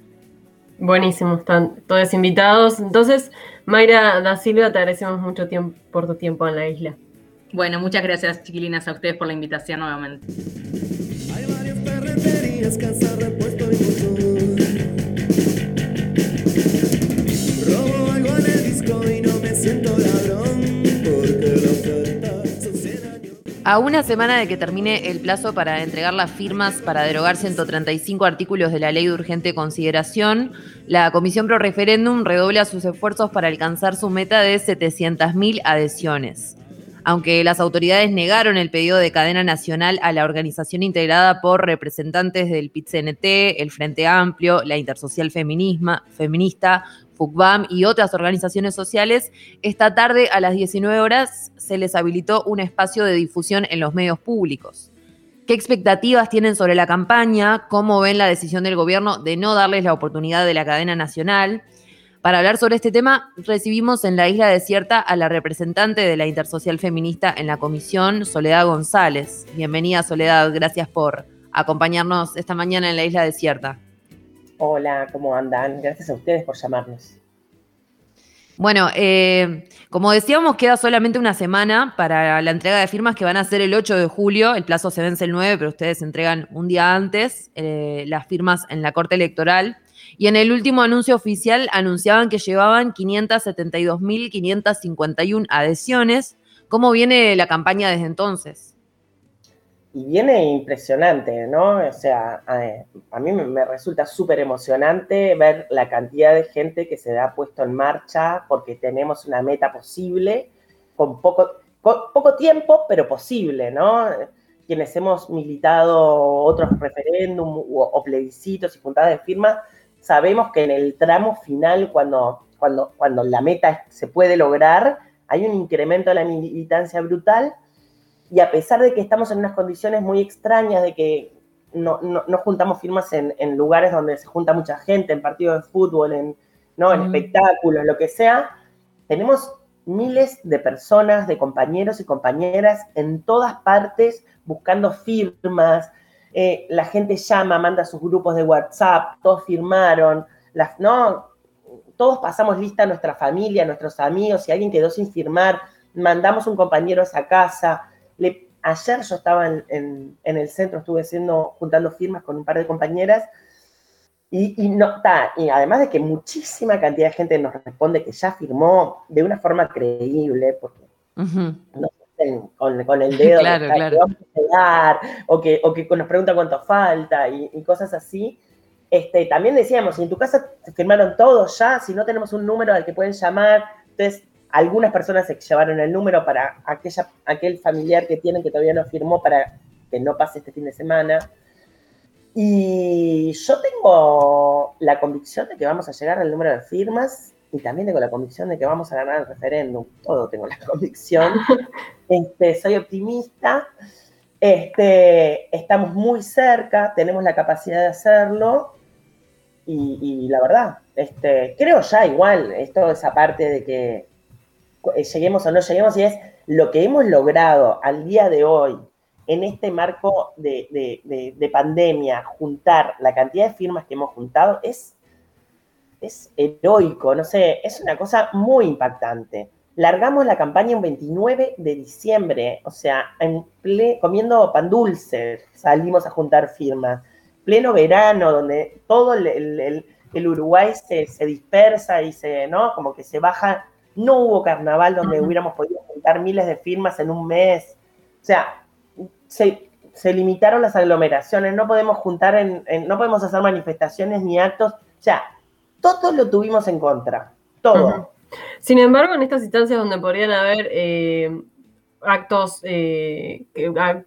Buenísimo, están todos invitados. Entonces, Mayra da Silva, te agradecemos mucho tiempo por tu tiempo en la isla. Bueno, muchas gracias, chiquilinas, a ustedes por la invitación nuevamente. Robo algo en el disco y no me siento A una semana de que termine el plazo para entregar las firmas para derogar 135 artículos de la ley de urgente consideración, la Comisión Pro Referéndum redobla sus esfuerzos para alcanzar su meta de 700.000 adhesiones. Aunque las autoridades negaron el pedido de cadena nacional a la organización integrada por representantes del PIT-CNT, el Frente Amplio, la Intersocial Feminista, FUCBAM y otras organizaciones sociales, esta tarde a las 19 horas se les habilitó un espacio de difusión en los medios públicos. ¿Qué expectativas tienen sobre la campaña? ¿Cómo ven la decisión del gobierno de no darles la oportunidad de la cadena nacional? Para hablar sobre este tema, recibimos en la isla desierta a la representante de la Intersocial Feminista en la comisión, Soledad González. Bienvenida, Soledad. Gracias por acompañarnos esta mañana en la isla desierta. Hola, ¿cómo andan? Gracias a ustedes por llamarnos. Bueno, eh, como decíamos, queda solamente una semana para la entrega de firmas que van a ser el 8 de julio. El plazo se vence el 9, pero ustedes entregan un día antes eh, las firmas en la Corte Electoral. Y en el último anuncio oficial anunciaban que llevaban 572.551 adhesiones. ¿Cómo viene la campaña desde entonces? Y viene impresionante, ¿no? O sea, a, mí me, resulta súper emocionante ver la cantidad de gente que se ha puesto en marcha porque tenemos una meta posible, con poco, poco tiempo, pero posible, ¿no? Quienes hemos militado otros referéndums o, plebiscitos y puntadas de firma, sabemos que en el tramo final, cuando, cuando, cuando la meta se puede lograr, hay un incremento de la militancia brutal y a pesar de que estamos en unas condiciones muy extrañas, de que no, juntamos firmas en, lugares donde se junta mucha gente, en partidos de fútbol, en, ¿no? en espectáculos, lo que sea, tenemos miles de personas, de compañeros y compañeras en todas partes buscando firmas. Eh, la gente llama, manda sus grupos de WhatsApp, todos firmaron, las, ¿no? Todos pasamos lista a nuestra familia, a nuestros amigos, si alguien quedó sin firmar, mandamos un compañero a esa casa ayer yo estaba en, el centro, estuve haciendo, juntando firmas con un par de compañeras y, no, y además de que muchísima cantidad de gente nos responde que ya firmó de una forma creíble, porque dicen con, con el dedo [LAUGHS] Claro, que, claro. que vamos a llegar, o que, o que nos preguntan cuánto falta y, y cosas así. Este, también decíamos, si en tu casa firmaron todos ya, si no tenemos un número al que pueden llamar, entonces algunas personas se llevaron el número para aquella, aquel familiar que tienen que todavía no firmó para que no pase este fin de semana. Y yo tengo la convicción de que vamos a llegar al número de firmas y también tengo la convicción de que vamos a ganar el referéndum. Todo tengo la convicción. [LAUGHS] Este, soy optimista. Este, estamos muy cerca, tenemos la capacidad de hacerlo. Y, y la verdad, este, creo ya igual, esto es aparte de que lleguemos o no lleguemos, y es lo que hemos logrado al día de hoy en este marco de, de- de- de pandemia, juntar la cantidad de firmas que hemos juntado es, es heroico, no sé, es una cosa muy impactante. Largamos la campaña un 29 de diciembre, o sea, en comiendo pan dulce salimos a juntar firmas. Pleno verano, donde todo el, el- el- el Uruguay se, se dispersa y se, ¿no? Como que se baja. No hubo carnaval donde hubiéramos podido juntar miles de firmas en un mes. O sea, se, se limitaron las aglomeraciones, no podemos juntar en, en- no podemos hacer manifestaciones ni actos. O sea, todo lo tuvimos en contra. Todo. Sin embargo, en estas instancias donde podrían haber eh, actos eh,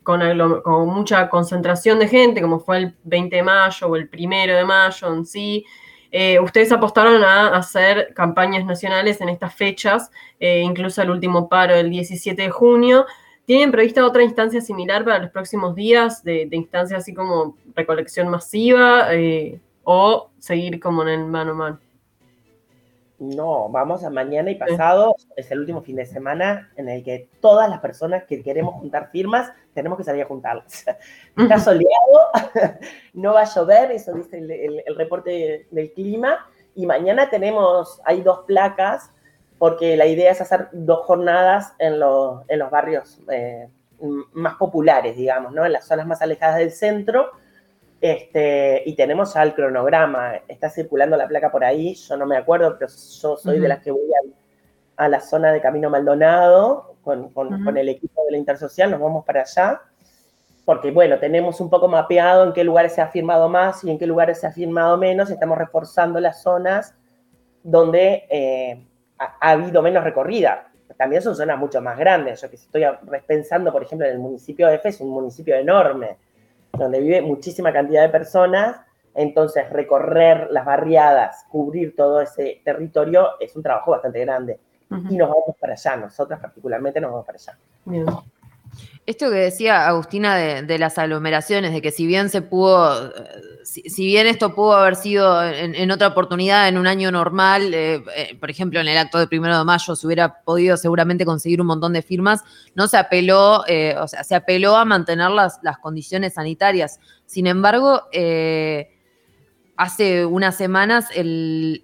con, con mucha concentración de gente, como fue el 20 de mayo o el 1 de mayo en sí, eh, ustedes apostaron a hacer campañas nacionales en estas fechas, eh, incluso el último paro del 17 de junio. ¿Tienen prevista otra instancia similar para los próximos días, de, de instancia así como recolección masiva eh, o seguir como en el mano a mano? No, vamos a mañana y pasado, es el último fin de semana en el que todas las personas que queremos juntar firmas tenemos que salir a juntarlas. [LAUGHS] Está soleado, [LAUGHS] no va a llover, eso dice el, el- el reporte del clima, y mañana tenemos, hay dos placas, porque la idea es hacer dos jornadas en, los- en los barrios eh, más populares, digamos, ¿no? En las zonas más alejadas del centro, este, y tenemos ya el cronograma, está circulando la placa por ahí, yo no me acuerdo, pero yo soy de las que voy a, a la zona de Camino Maldonado con, con- el equipo de la Intersocial, nos vamos para allá, porque bueno, tenemos un poco mapeado en qué lugares se ha firmado más y en qué lugares se ha firmado menos, y estamos reforzando las zonas donde eh, ha, ha habido menos recorrida. También son zonas mucho más grandes. Yo que estoy pensando, por ejemplo, en el municipio de F, es un municipio enorme, donde vive muchísima cantidad de personas. Entonces, recorrer las barriadas, cubrir todo ese territorio, es un trabajo bastante grande. Y nos vamos para allá, nosotras particularmente nos vamos para allá. Bien. Esto que decía Agustina de, de las aglomeraciones, de que si bien se pudo, si, bien esto pudo haber sido en, otra oportunidad, en un año normal, eh, eh, por ejemplo, en el acto del primero de mayo se hubiera podido seguramente conseguir un montón de firmas, no se apeló, eh, o sea, se apeló a mantener las, las condiciones sanitarias. Sin embargo, hace unas semanas el-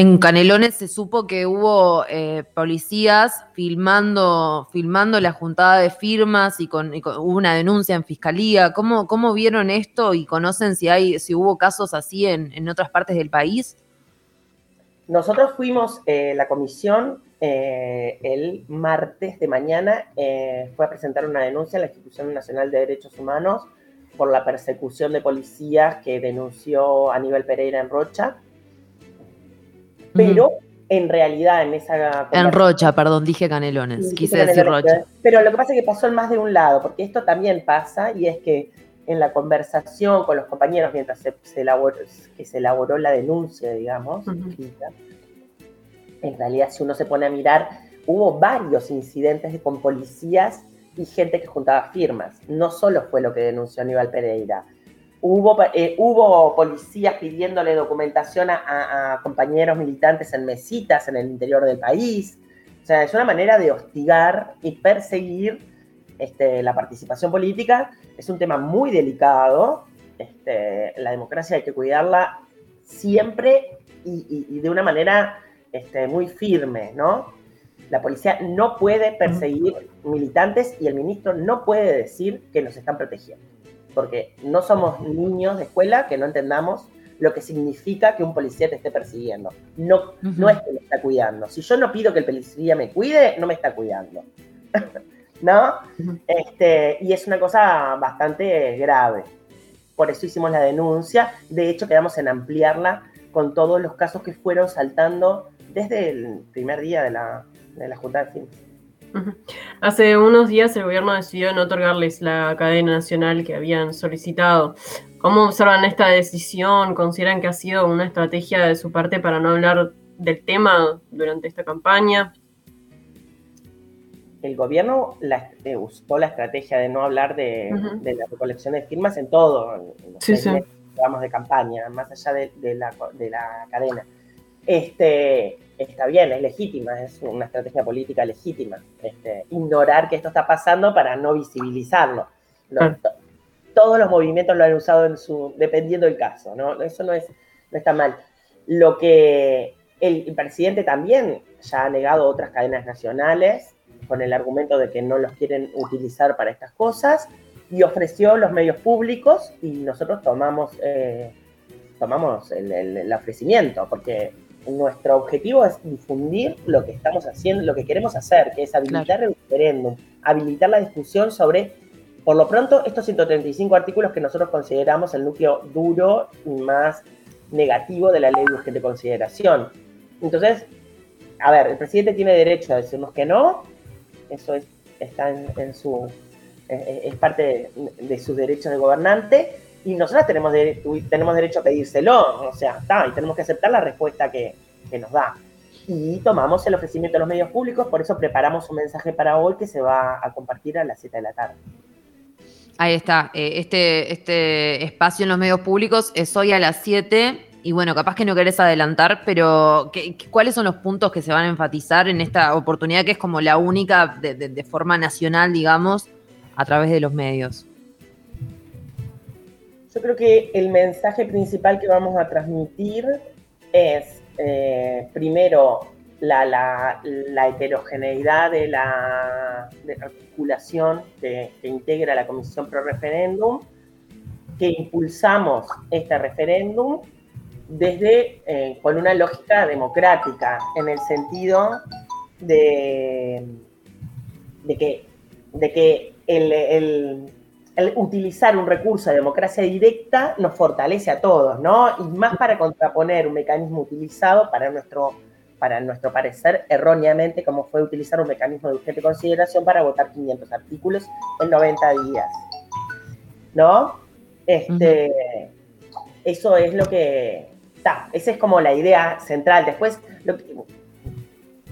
en Canelones se supo que hubo eh, policías filmando, filmando la juntada de firmas y, con, hubo una denuncia en fiscalía. ¿Cómo, cómo vieron esto y conocen si hay, si hubo casos así en, en otras partes del país? Nosotros fuimos, eh, la comisión, eh, el martes de mañana, eh, fue a presentar una denuncia a la Institución Nacional de Derechos Humanos por la persecución de policías que denunció Aníbal Pereira en Rocha. Pero en realidad en esa... En Rocha, perdón, dije Canelones, Sí, quise decir Rocha. Pero lo que pasa es que pasó en más de un lado, porque esto también pasa, y es que en la conversación con los compañeros, mientras se, se elaboró, que se elaboró la denuncia, digamos, en realidad si uno se pone a mirar, hubo varios incidentes de- con policías y gente que juntaba firmas. No solo fue lo que denunció Aníbal Pereira. Hubo, eh, hubo policías pidiéndole documentación a, compañeros militantes en mesitas en el interior del país. O sea, es una manera de hostigar y perseguir este, la participación política. Es un tema muy delicado. Este, la democracia hay que cuidarla siempre y, y- y de una manera este, muy firme, ¿no? La policía no puede perseguir militantes y el ministro no puede decir que nos están protegiendo. Porque no somos niños de escuela que no entendamos lo que significa que un policía te esté persiguiendo. No, no es que me está cuidando. Si yo no pido que el policía me cuide, no me está cuidando. [LAUGHS] ¿No? este, y es una cosa bastante grave. Por eso hicimos la denuncia. De hecho, quedamos en ampliarla con todos los casos que fueron saltando desde el primer día de la, de la Junta de Fin. Hace unos días el gobierno decidió no otorgarles la cadena nacional que habían solicitado. ¿Cómo observan esta decisión? ¿Consideran que ha sido una estrategia de su parte para no hablar del tema durante esta campaña? El gobierno la, eh, usó la estrategia de no hablar de, la recolección de firmas en todo, en los sí, de campaña, más allá de, la, de la cadena. Este, está bien, es legítima, es una estrategia política legítima. Este, ignorar que esto está pasando para no visibilizarlo. Todos los movimientos lo han usado en su, dependiendo del caso, ¿no? Eso no, es, no está mal. Lo que el, presidente también ya ha negado otras cadenas nacionales con el argumento de que no los quieren utilizar para estas cosas y ofreció los medios públicos y nosotros tomamos, eh, tomamos el, el, ofrecimiento porque nuestro objetivo es difundir lo que estamos haciendo, lo que queremos hacer, que es habilitar el referéndum, habilitar la discusión sobre, por lo pronto, estos 135 artículos que nosotros consideramos el núcleo duro y más negativo de la ley de urgente consideración. Entonces, a ver, el presidente tiene derecho a decirnos que no, eso es, está en, su, es, parte de, de sus derechos de gobernante, y nosotros tenemos, tenemos derecho a pedírselo, o sea, está, y tenemos que aceptar la respuesta que, nos da. Y tomamos el ofrecimiento de los medios públicos, por eso preparamos un mensaje para hoy que se va a compartir a las 7 de la tarde. Ahí está, eh, este, este espacio en los medios públicos es hoy a las 7 y bueno, capaz que no querés adelantar, pero ¿cuáles son los puntos que se van a enfatizar en esta oportunidad que es como la única de forma nacional, digamos, a través de los medios? Yo creo que el mensaje principal que vamos a transmitir es, eh, primero, la, heterogeneidad de la, articulación que, integra la Comisión Pro Referéndum, que impulsamos este referéndum desde eh, con una lógica democrática, en el sentido de, de que, de que el utilizar un recurso de democracia directa nos fortalece a todos, ¿no? Y más para contraponer un mecanismo utilizado para nuestro, para nuestro parecer erróneamente, como fue utilizar un mecanismo de urgente consideración para votar 500 artículos en 90 días, ¿no? Este, Eso es lo que está, esa es como la idea central. Después, lo que,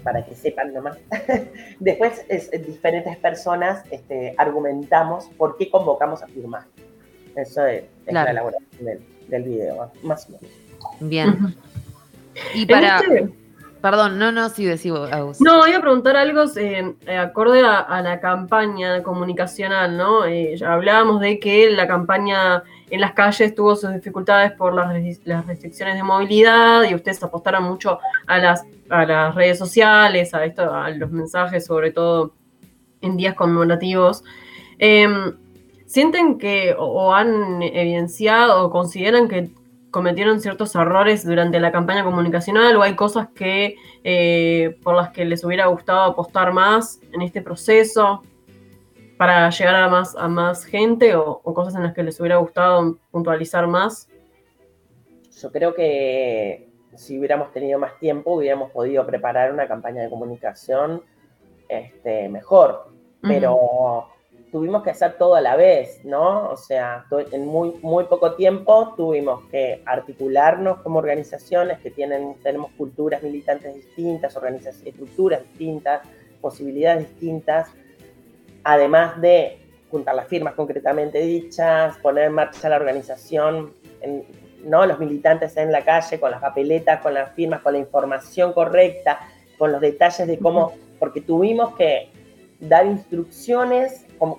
para que sepan nomás. [LAUGHS] Después, es, diferentes personas este, argumentamos por qué convocamos a firmar. Eso es, la elaboración del, video, más o menos. Bien. Y para... Este- Perdón, no, no, sí, decimos. No, iba a preguntar algo eh, acorde a, la campaña comunicacional, ¿no? Eh, ya hablábamos de que la campaña en las calles tuvo sus dificultades por las, restricciones de movilidad y ustedes apostaron mucho a las, a las redes sociales, a, esto, a los mensajes, sobre todo en días conmemorativos. Em, ¿Sienten que o, han evidenciado o consideran que cometieron ciertos errores durante la campaña comunicacional o hay cosas que eh, por las que les hubiera gustado apostar más en este proceso? Para llegar a más, a más gente o, cosas en las que les hubiera gustado puntualizar más? Yo creo que si hubiéramos tenido más tiempo hubiéramos podido preparar una campaña de comunicación este, mejor, pero tuvimos que hacer todo a la vez, ¿no? O sea, en muy, muy poco tiempo tuvimos que articularnos como organizaciones que tienen, tenemos culturas militantes distintas, organizaciones, estructuras distintas, posibilidades distintas, además de juntar las firmas concretamente dichas, poner en marcha la organización, ¿no? los militantes en la calle con las papeletas, con las firmas, con la información correcta, con los detalles de cómo, porque tuvimos que dar instrucciones, como,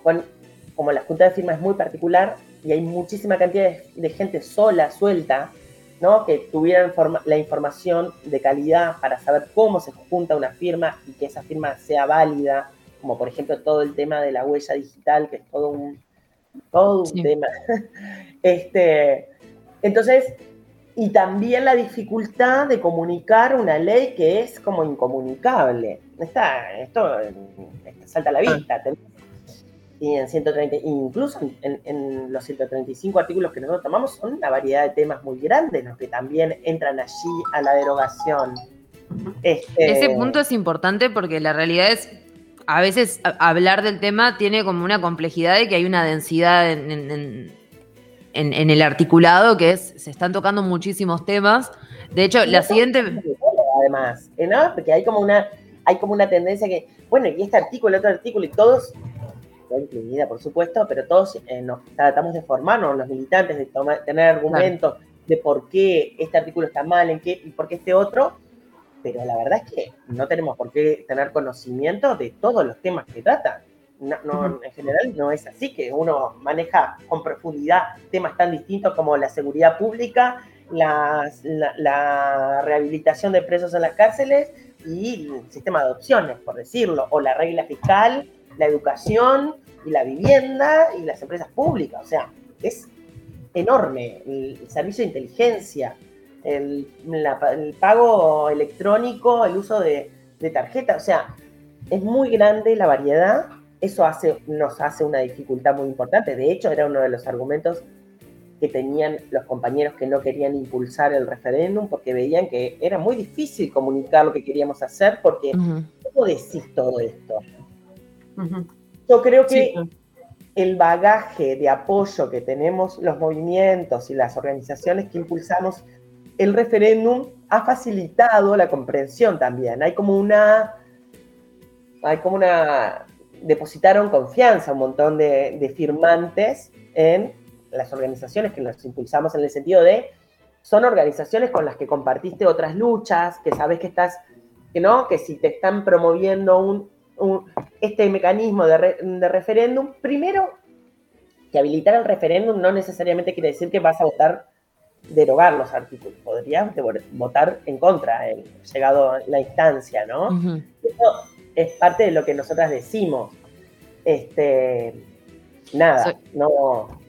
como la junta de firmas es muy particular y hay muchísima cantidad de, gente sola, suelta, ¿no? que tuvieran la información de calidad para saber cómo se junta una firma y que esa firma sea válida, como por ejemplo todo el tema de la huella digital, que es todo un, todo un tema. [LAUGHS] Este, entonces, y también la dificultad de comunicar una ley que es como incomunicable. Está, esto, salta a la vista. Y en 130, incluso en, los 135 artículos que nosotros tomamos son una variedad de temas muy grandes los que también entran allí a la derogación. Este, Ese punto es importante porque la realidad es, a veces hablar del tema tiene como una complejidad de que hay una densidad en, el articulado que es, se están tocando muchísimos temas. De hecho, la siguiente... Además, ¿no? Porque hay como una, hay como una tendencia que, bueno, y este artículo, el otro artículo, y todos incluida por supuesto, pero todos eh, nos tratamos de formarnos, los militantes, de tener argumentos de por qué este artículo está mal, en qué y por qué este otro, pero la verdad es que no tenemos por qué tener conocimiento de todos los temas que tratan. No, En general no es así, que uno maneja con profundidad temas tan distintos como la seguridad pública, la, la, rehabilitación de presos en las cárceles y el sistema de adopciones, por decirlo, o la regla fiscal, la educación y la vivienda y las empresas públicas. O sea, es enorme el, servicio de inteligencia, el, pago electrónico, el uso de, de tarjetas. O sea, es muy grande la variedad. Eso hace, nos hace una dificultad muy importante. De hecho, era uno de los argumentos que tenían los compañeros que no querían impulsar el referéndum porque veían que era muy difícil comunicar lo que queríamos hacer porque ¿cómo decís todo esto? Yo creo que el bagaje de apoyo que tenemos los movimientos y las organizaciones que impulsamos el referéndum ha facilitado la comprensión también. Hay como una, hay como una, depositaron confianza un montón de, firmantes en las organizaciones que nos impulsamos en el sentido de, son organizaciones con las que compartiste otras luchas, que sabes que estás, que no, que si te están promoviendo un, este mecanismo de, referéndum, primero, que habilitar el referéndum no necesariamente quiere decir que vas a votar derogar los artículos, podrías votar en contra, llegado la instancia, ¿no? Eso es parte de lo que nosotras decimos. Este, nada, no.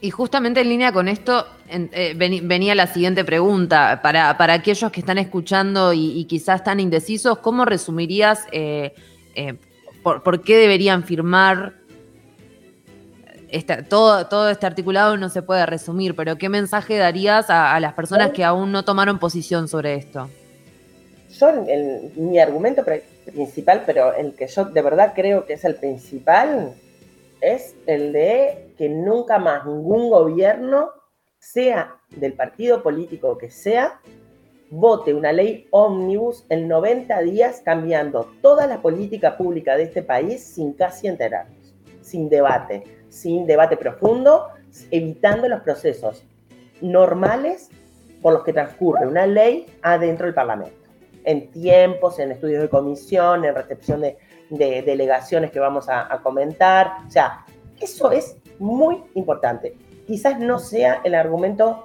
Y justamente en línea con esto eh, venía la siguiente pregunta. Para, aquellos que están escuchando y, quizás están indecisos, ¿cómo resumirías eh, eh, por, qué deberían firmar. Todo, todo este articulado no se puede resumir, pero ¿qué mensaje darías a, las personas que aún no tomaron posición sobre esto? Yo, mi argumento principal, pero el que yo de verdad creo que es el principal, es el de que nunca más ningún gobierno, sea del partido político que sea, vote una ley ómnibus en 90 días cambiando toda la política pública de este país sin casi enterarnos, sin debate, sin debate profundo, evitando los procesos normales por los que transcurre una ley adentro del Parlamento, en tiempos, en estudios de comisión, en recepción de, delegaciones que vamos a, comentar. O sea, eso es muy importante. Quizás no sea el argumento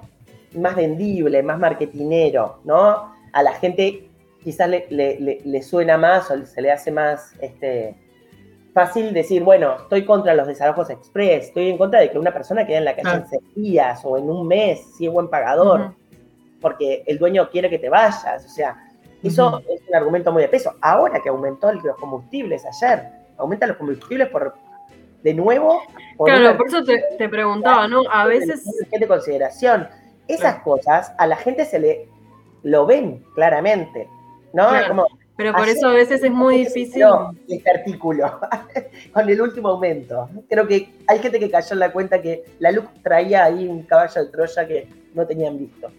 más vendible, más marketinero, ¿no? A la gente quizás le, suena más o se le hace más este, fácil decir, bueno, estoy contra los desalojos express, estoy en contra de que una persona quede en la calle en seis días o en un mes, si es buen pagador, porque el dueño quiere que te vayas, o sea, eso es un argumento muy de peso. Ahora que aumentó los combustibles ayer, aumenta los combustibles por, de nuevo. claro, por eso te, te preguntaba, ¿no? A veces... De consideración. Esas cosas a la gente se le lo ven claramente, ¿no? Pero por eso a veces es muy difícil. Este artículo, [LAUGHS] con el último aumento. Creo que hay gente que cayó en la cuenta que la luz traía ahí un caballo de Troya que no tenían visto.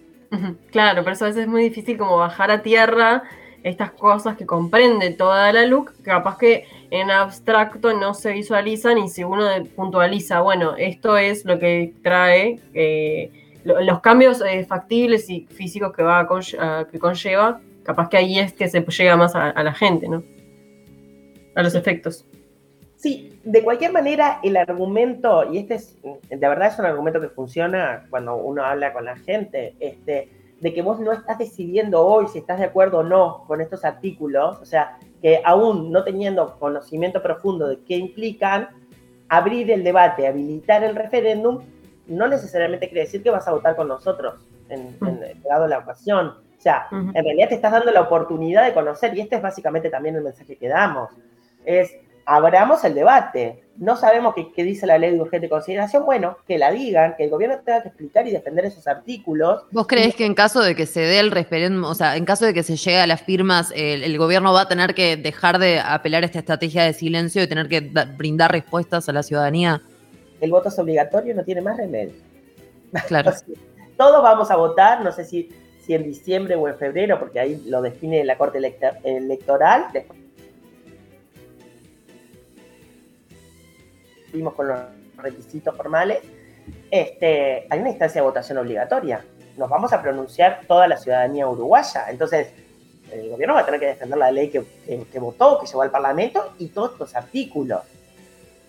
Claro, por eso a veces es muy difícil como bajar a tierra estas cosas que comprende toda la LUC, capaz que en abstracto no se visualizan y si uno puntualiza, bueno, esto es lo que trae eh, los cambios eh, factibles y físicos que, va que conlleva, capaz que ahí es que se llega más a, la gente, ¿no? A los efectos. Sí, de cualquier manera, el argumento, y este es, de verdad es un argumento que funciona cuando uno habla con la gente, este, de que vos no estás decidiendo hoy si estás de acuerdo o no con estos artículos, o sea, que aún no teniendo conocimiento profundo de qué implican, abrir el debate, habilitar el referéndum, no necesariamente quiere decir que vas a votar con nosotros en, dado la ocasión. O sea, en realidad te estás dando la oportunidad de conocer, y este es básicamente también el mensaje que damos, es abramos el debate. No sabemos qué, dice la ley de urgente consideración. Bueno, que la digan, que el gobierno tenga que explicar y defender esos artículos. ¿Vos crees que en caso de que se dé el referéndum, o sea, en caso de que se llegue a las firmas, el, gobierno va a tener que dejar de apelar a esta estrategia de silencio y tener que brindar respuestas a la ciudadanía? El voto es obligatorio, no tiene más remedio. Claro. [LAUGHS] Todos vamos a votar, no sé si, si en diciembre o en febrero, porque ahí lo define la Corte Electoral. Después con los requisitos formales, este, hay una instancia de votación obligatoria. Nos vamos a pronunciar toda la ciudadanía uruguaya. Entonces, el gobierno va a tener que defender la ley que, que, votó, que llevó al Parlamento y todos estos artículos.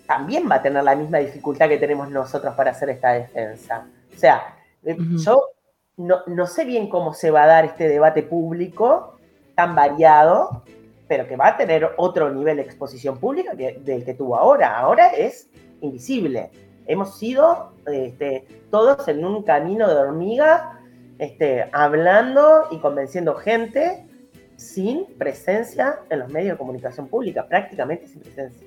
También va a tener la misma dificultad que tenemos nosotros para hacer esta defensa. O sea, eh, yo no, no, sé bien cómo se va a dar este debate público tan variado, pero que va a tener otro nivel de exposición pública del que tuvo ahora. Ahora es invisible. Hemos sido este, todos en un camino de hormiga, este, hablando y convenciendo gente sin presencia en los medios de comunicación pública, prácticamente sin presencia.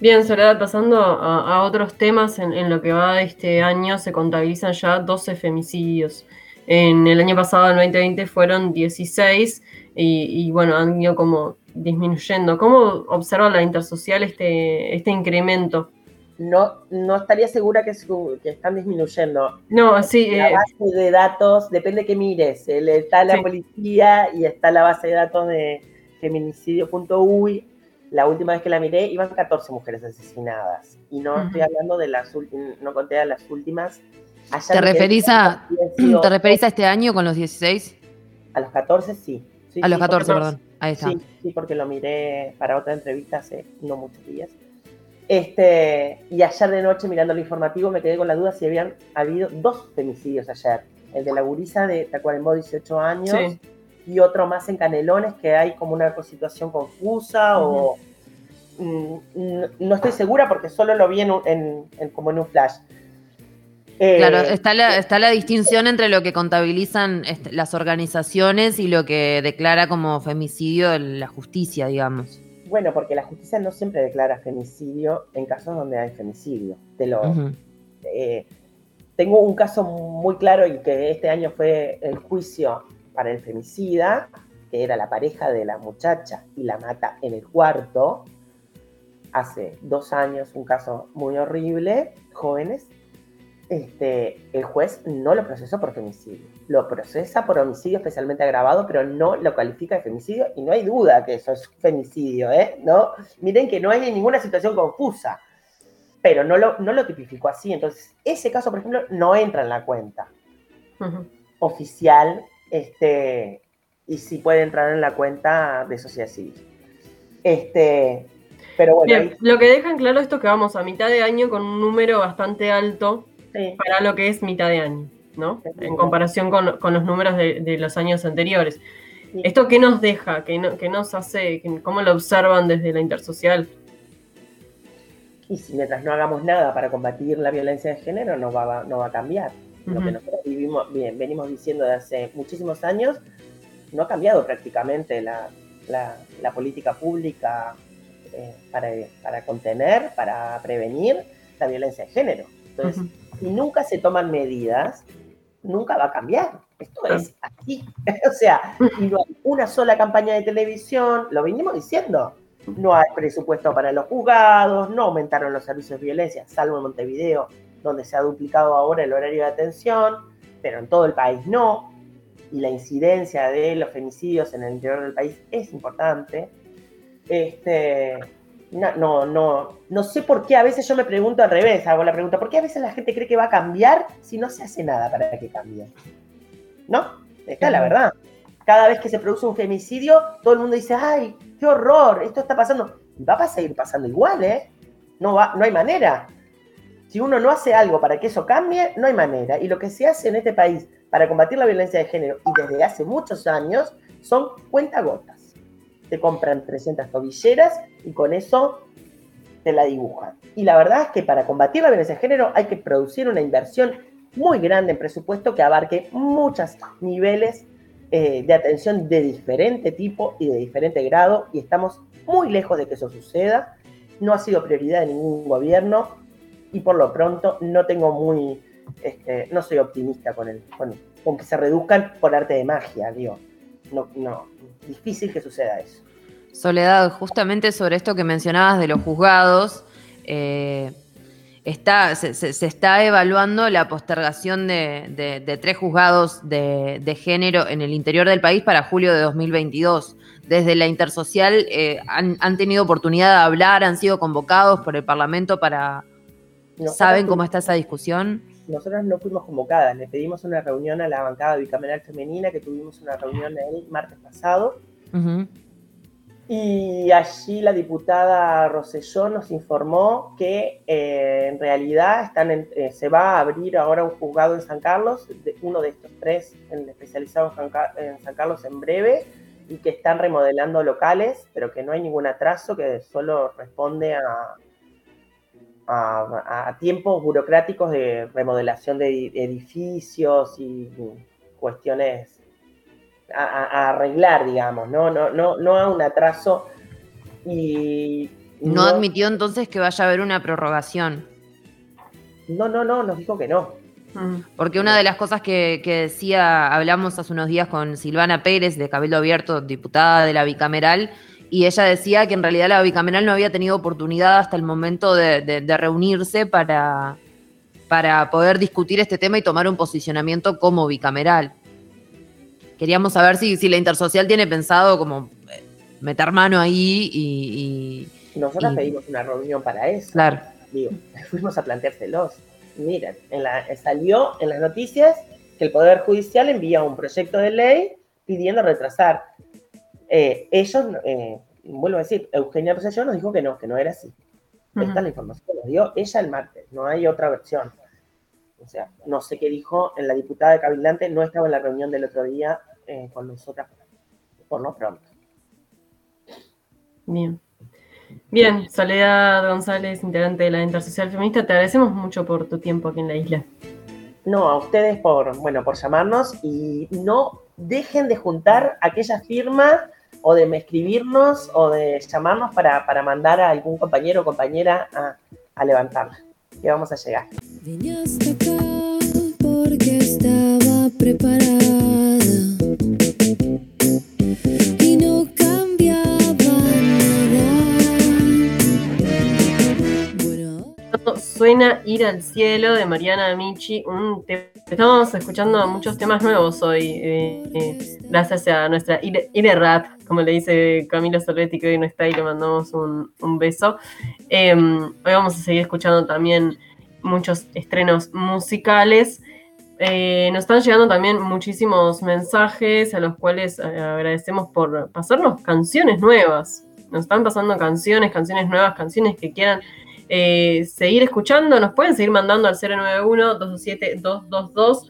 Bien, Soledad, pasando a, otros temas, en, en, lo que va este año se contabilizan ya 12 femicidios. En el año pasado, el 2020, fueron 16 y, bueno, han ido como disminuyendo. ¿Cómo observa la intersocial este, este incremento? No, no estaría segura que, están disminuyendo. No, sí. La eh, base de datos, depende que mires. Está la policía y está la base de datos de feminicidio.uy. La última vez que la miré iban 14 mujeres asesinadas. Y no estoy hablando de las últimas, no conté a las últimas ¿Te referís, a, ¿Te referís a este año con los 16? A los 14 sí. a los 14, perdón. Ahí está. Sí, sí, porque lo miré para otra entrevista hace no muchos días. Este, y ayer de noche, mirando el informativo, me quedé con la duda si habían habido dos femicidios ayer. El de la gurisa de Tacuarembó, 18 años, y otro más en Canelones, que hay como una situación confusa o... Mm, no estoy segura porque solo lo vi en, como en un flash claro, eh, está la, está la distinción entre lo que contabilizan este, las organizaciones y lo que declara como femicidio la justicia, digamos. Bueno, porque la justicia no siempre declara femicidio en casos donde hay femicidio. Te lo, eh, tengo un caso muy claro y que este año fue el juicio para el femicida, que era la pareja de la muchacha y la mata en el cuarto. Hace dos años, un caso muy horrible, jóvenes, este, el juez no lo procesó por femicidio. Lo procesa por homicidio especialmente agravado, pero no lo califica de femicidio y no hay duda que eso es femicidio, ¿eh? ¿No? Miren que no hay ninguna situación confusa, pero no lo, no lo tipificó así. Entonces, ese caso, por ejemplo, no entra en la cuenta oficial este, y sí puede entrar en la cuenta de sociedad civil. Este, pero bueno. Lo que dejan claro esto que vamos a mitad de año con un número bastante alto para lo que es mitad de año, ¿no? En comparación con, los números de, los años anteriores. ¿Esto qué nos deja? ¿Qué, nos hace? ¿Cómo lo observan desde la intersocial? Y si mientras no hagamos nada para combatir la violencia de género, no va, no va a cambiar. Lo que nosotros vivimos, bien, venimos diciendo desde hace muchísimos años, no ha cambiado prácticamente la, política pública eh, para, para, contener, para prevenir la violencia de género. Entonces, si nunca se toman medidas, nunca va a cambiar. Esto es así. [LAUGHS] o sea, no hay una sola campaña de televisión, lo venimos diciendo. No hay presupuesto para los juzgados, no aumentaron los servicios de violencia, salvo en Montevideo, donde se ha duplicado ahora el horario de atención, pero en todo el país no. Y la incidencia de los femicidios en el interior del país es importante. Este, no, no, no, no sé por qué a veces yo me pregunto al revés, hago la pregunta, ¿por qué a veces la gente cree que va a cambiar si no se hace nada para que cambie? ¿No? Esta es la verdad. Cada vez que se produce un femicidio, todo el mundo dice, ay, qué horror, esto está pasando. Y va a seguir pasando igual, ¿eh? No, va, no hay manera. Si uno no hace algo para que eso cambie, no hay manera. Y lo que se hace en este país para combatir la violencia de género, y desde hace muchos años, son cuentagotas te compran 300 tobilleras y con eso te la dibujan. Y la verdad es que para combatir la violencia de género hay que producir una inversión muy grande en presupuesto que abarque muchos niveles eh, de atención de diferente tipo y de diferente grado y estamos muy lejos de que eso suceda. No ha sido prioridad de ningún gobierno y por lo pronto no tengo muy, este, no soy optimista con, el, con, con, que se reduzcan por arte de magia, digo. No, no, difícil que suceda eso. Soledad, justamente sobre esto que mencionabas de los juzgados, eh, está, se, está evaluando la postergación de, de, de tres juzgados de, de, género en el interior del país para julio de 2022. Desde la Intersocial eh, han, han, tenido oportunidad de hablar, han sido convocados por el Parlamento para... Nosotros ¿Saben cómo está esa discusión? Nosotros no fuimos convocadas, le pedimos una reunión a la bancada bicameral femenina, que tuvimos una reunión el martes pasado. Uh -huh. Y allí la diputada Roselló nos informó que eh, en realidad están en, eh, se va a abrir ahora un juzgado en San Carlos, de, uno de estos tres en, especializados en San Carlos en breve, y que están remodelando locales, pero que no hay ningún atraso, que solo responde a, a, a tiempos burocráticos de remodelación de edificios y cuestiones a, a, arreglar, digamos, ¿no? No, no, no a un atraso y... No, no, admitió entonces que vaya a haber una prorrogación. No, no, no, nos dijo que no. Mm. Porque una de las cosas que, que, decía, hablamos hace unos días con Silvana Pérez de Cabildo Abierto, diputada de la bicameral, y ella decía que en realidad la bicameral no había tenido oportunidad hasta el momento de, de, de reunirse para, para poder discutir este tema y tomar un posicionamiento como bicameral queríamos saber si, si la intersocial tiene pensado como eh, meter mano ahí y... y Nosotros y... pedimos una reunión para eso. Claro. Digo, [LAUGHS] fuimos a planteárselos. Miren, en la, salió en las noticias que el Poder Judicial envía un proyecto de ley pidiendo retrasar. Eh, ellos, eh, vuelvo a decir, Eugenia Poseyó nos dijo que no, que no era así. Uh -huh. Esta es la información que nos dio ella el martes, no hay otra versión. O sea, no sé qué dijo en la diputada de Cabildante, no estaba en la reunión del otro día eh, con nosotras, por lo pronto. Bien. Bien, Soledad González, integrante de la Intersocial Feminista, te agradecemos mucho por tu tiempo aquí en la isla. No, a ustedes por, bueno, por llamarnos y no dejen de juntar aquella firma o de escribirnos o de llamarnos para, para mandar a algún compañero o compañera a, a levantarla, que vamos a llegar. Porque estaba Suena Ir al cielo de Mariana Michi, un. Estamos escuchando muchos temas nuevos hoy, eh, eh, gracias a nuestra Ire, Ire, Rap, como le dice Camilo Soletti, que hoy no está y le mandamos un, un beso. Eh, hoy vamos a seguir escuchando también muchos estrenos musicales. Eh, nos están llegando también muchísimos mensajes a los cuales agradecemos por pasarnos canciones nuevas. Nos están pasando canciones, canciones nuevas, canciones que quieran eh, seguir escuchando. Nos pueden seguir mandando al 091-227-222.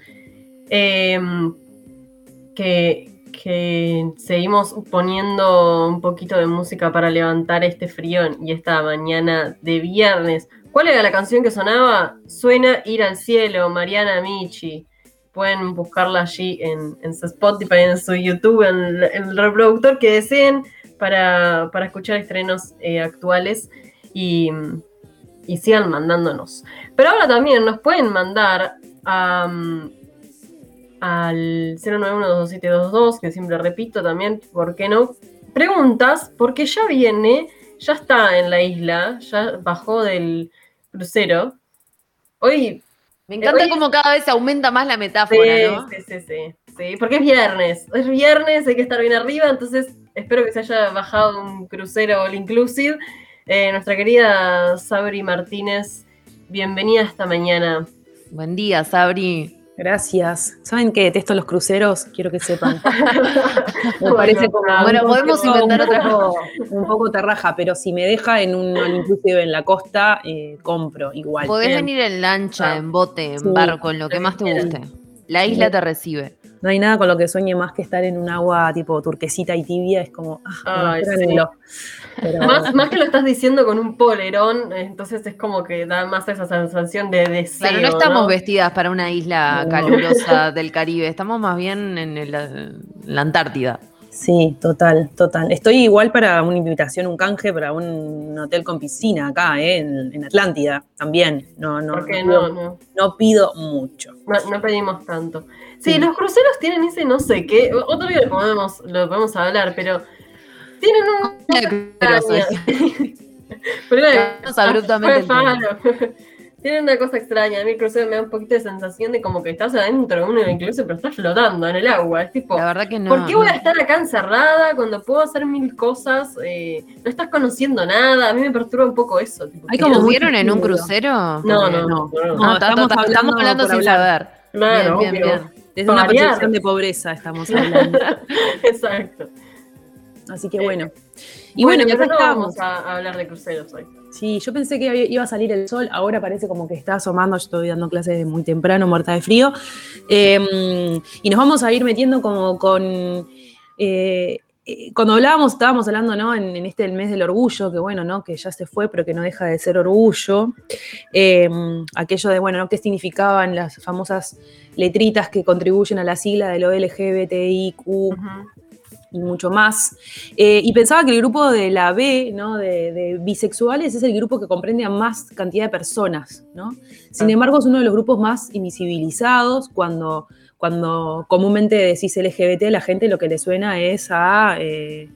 que, que seguimos poniendo un poquito de música para levantar este frío y esta mañana de viernes. ¿Cuál era la canción que sonaba? Suena Ir al Cielo, Mariana Michi. Pueden buscarla allí en, en su Spotify, en su YouTube, en, en, el reproductor que deseen para, para escuchar estrenos eh, actuales y, y, sigan mandándonos. Pero ahora también nos pueden mandar um, al 091-22722, que siempre repito también, ¿por qué no? Preguntas, porque ya viene, ya está en la isla, ya bajó del, crucero. Hoy. Me encanta hoy, como cada vez aumenta más la metáfora, sí, ¿no? Sí, sí, sí, sí. Porque es viernes. Es viernes, hay que estar bien arriba, entonces espero que se haya bajado un crucero all inclusive. Eh, nuestra querida Sabri Martínez, bienvenida esta mañana. Buen día, Sabri. Gracias. ¿Saben que detesto los cruceros? Quiero que sepan. [LAUGHS] Me parece como. Bueno, podemos inventar un otra poco, un poco terraja, pero si me deja en un inclusive en la costa, eh, compro igual. Podés eh. venir en lancha, ah. en bote, en sí. barco, en lo que más te guste. La isla te recibe. No hay nada con lo que sueñe más que estar en un agua tipo turquesita y tibia. Es como, ah, Ay, sí. Pero- Más, más que lo estás diciendo con un polerón, entonces es como que da más esa sensación de deseo. Claro, no estamos ¿no? vestidas para una isla No. calurosa del Caribe, estamos más bien en, el- en la Antártida. Sí, total, total. Estoy igual para una invitación, un canje para un hotel con piscina acá, ¿eh? en, en Atlántida también. No, no, Porque no, no, pido, no, no pido mucho. no, no pedimos tanto. Sí, Sí. los cruceros tienen ese no sé qué. Otro día lo podemos, lo podemos hablar, pero tienen un. [LAUGHS] [LAUGHS] Pero abruptamente. [LAUGHS] Tienen una cosa extraña. A mí el crucero me da un poquito de sensación de como que estás adentro de uno incluso, pero estás flotando en el agua. Es tipo. La verdad que no. ¿Por qué voy a estar acá encerrada cuando puedo hacer mil cosas? Eh, no estás conociendo nada. A mí me perturba un poco eso. tipo, Hay ¿qué- como ¿Estuvieron en un crucero? No, no, no. no. no. No, Ah, ta- estamos ta- ta- estamos hablando sin hablar. saber. Claro, bien, bien, obvio. bien. Desde una Variar. percepción de pobreza estamos hablando. [LAUGHS] Exacto. Así que bueno. Y Y bueno, bueno, acá no vamos a, hablar de cruceros hoy. Sí, yo pensé que iba a salir el sol, ahora parece como que está asomando, yo estoy dando clases de muy temprano, muerta de frío. Eh, y nos vamos a ir metiendo como con... eh, eh, cuando hablábamos, estábamos hablando, ¿no? En, en este el mes del orgullo, que bueno, ¿no? Que ya se fue, pero que no deja de ser orgullo. Eh, aquello de, bueno, ¿no? ¿Qué significaban las famosas letritas que contribuyen a la sigla de lo LGBTIQ y mucho más. Eh, y pensaba que el grupo de la B, ¿no? de, de bisexuales, es el grupo que comprende a más cantidad de personas. ¿no? Sin Ah. embargo, es uno de los grupos más invisibilizados cuando, cuando comúnmente decís LGBT, la gente lo que le suena es a eh,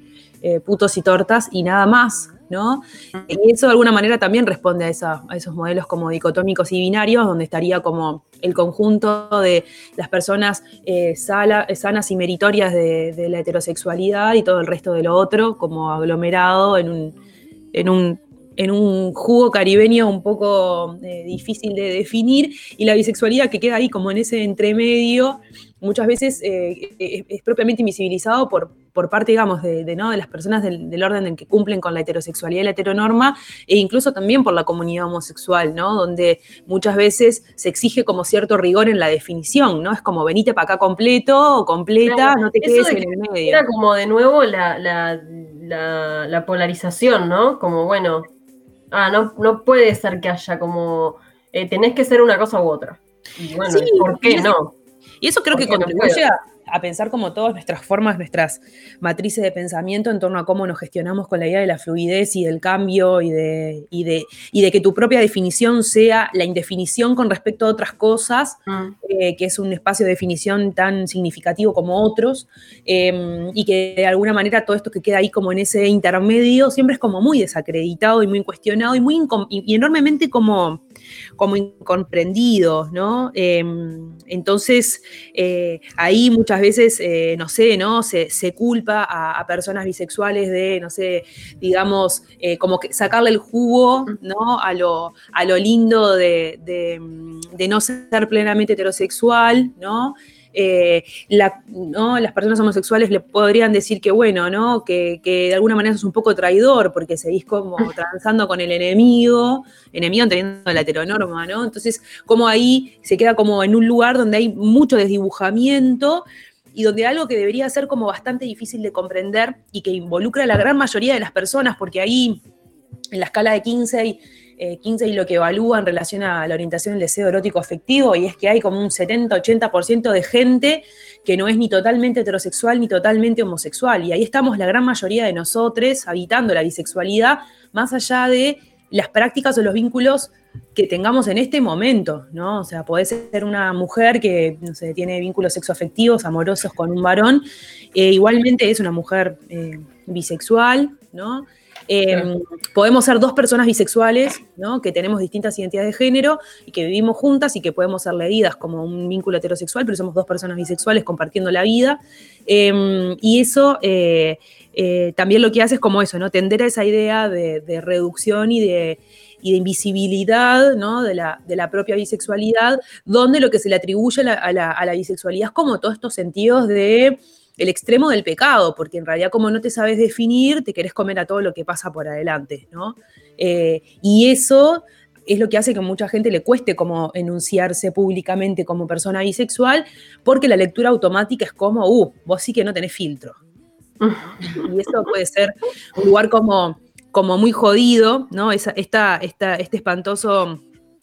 eh, putos y tortas y nada más. ¿no? Y eso de alguna manera también responde a, esos modelos como dicotómicos y binarios, donde estaría como el conjunto de las personas eh, sanas y meritorias de, la heterosexualidad y todo el resto de lo otro, como aglomerado en un, jugo caribeño un poco eh, difícil de definir, y la bisexualidad que queda ahí como en ese entremedio, muchas veces es, es propiamente invisibilizado por, por parte, digamos, de, de, ¿no? de las personas del, del orden en que cumplen con la heterosexualidad y la heteronorma, e incluso también por la comunidad homosexual, ¿no? Donde muchas veces se exige como cierto rigor en la definición, ¿no? Es como venite para acá completo o completa, Claro, no te eso quedes de en el medio. Era como de nuevo la, la, la, la polarización, ¿no? Como, bueno, ah, no, no puede ser que haya como, eh, tenés que ser una cosa u otra. Y bueno, Sí, ¿por y qué es- no? Y eso creo que no contribuye a, a pensar como todas nuestras formas, nuestras matrices de pensamiento en torno a cómo nos gestionamos con la idea de la fluidez y del cambio y de, y de, y de que tu propia definición sea la indefinición con respecto a otras cosas, Mm. eh, que es un espacio de definición tan significativo como otros, eh, y que de alguna manera todo esto que queda ahí como en ese intermedio siempre es como muy desacreditado y muy cuestionado y muy y, enormemente como, como incomprendido, ¿no? Eh, entonces, eh, ahí muchas veces, eh, no sé, ¿no? Se, se culpa a, a personas bisexuales de, no sé, digamos, eh, como que sacarle el jugo, ¿no? A lo, a lo lindo de, de, de no ser plenamente heterosexual, ¿no? Eh, la- ¿no? Las personas homosexuales le podrían decir que, bueno, ¿no? Que, que de alguna manera sos un poco traidor porque seguís como [LAUGHS] transando con el enemigo, enemigo entendiendo la heteronorma, ¿no? Entonces, como ahí se queda como en un lugar donde hay mucho desdibujamiento y donde algo que debería ser como bastante difícil de comprender y que involucra a la gran mayoría de las personas, porque ahí en la escala de Kinsey, eh, Kinsey lo que evalúa en relación a la orientación del deseo erótico afectivo, y es que hay como un 70-80% de gente que no es ni totalmente heterosexual ni totalmente homosexual. Y ahí estamos la gran mayoría de nosotros habitando la bisexualidad, más allá de las prácticas o los vínculos que tengamos en este momento, ¿no? O sea, puede ser una mujer que, no sé, tiene vínculos sexoafectivos, amorosos con un varón, eh, igualmente es una mujer eh, bisexual, ¿no? Eh, Claro. Podemos ser dos personas bisexuales, ¿no? Que tenemos distintas identidades de género y que vivimos juntas y que podemos ser leídas como un vínculo heterosexual, pero somos dos personas bisexuales compartiendo la vida. Eh, y eso eh, también lo que hace es como eso, ¿no? Tender a esa idea de, reducción y de, invisibilidad ¿no? de, la, propia bisexualidad, donde lo que se le atribuye a la bisexualidad es como todos estos sentidos de el extremo del pecado, porque en realidad como no te sabes definir, te querés comer a todo lo que pasa por adelante, ¿no? Eh, y eso es lo que hace que a mucha gente le cueste como enunciarse públicamente como persona bisexual, porque la lectura automática es como, uh, vos sí que no tenés filtro. Y eso puede ser un lugar como, como muy jodido, ¿no? Esa, esta, esta, este espantoso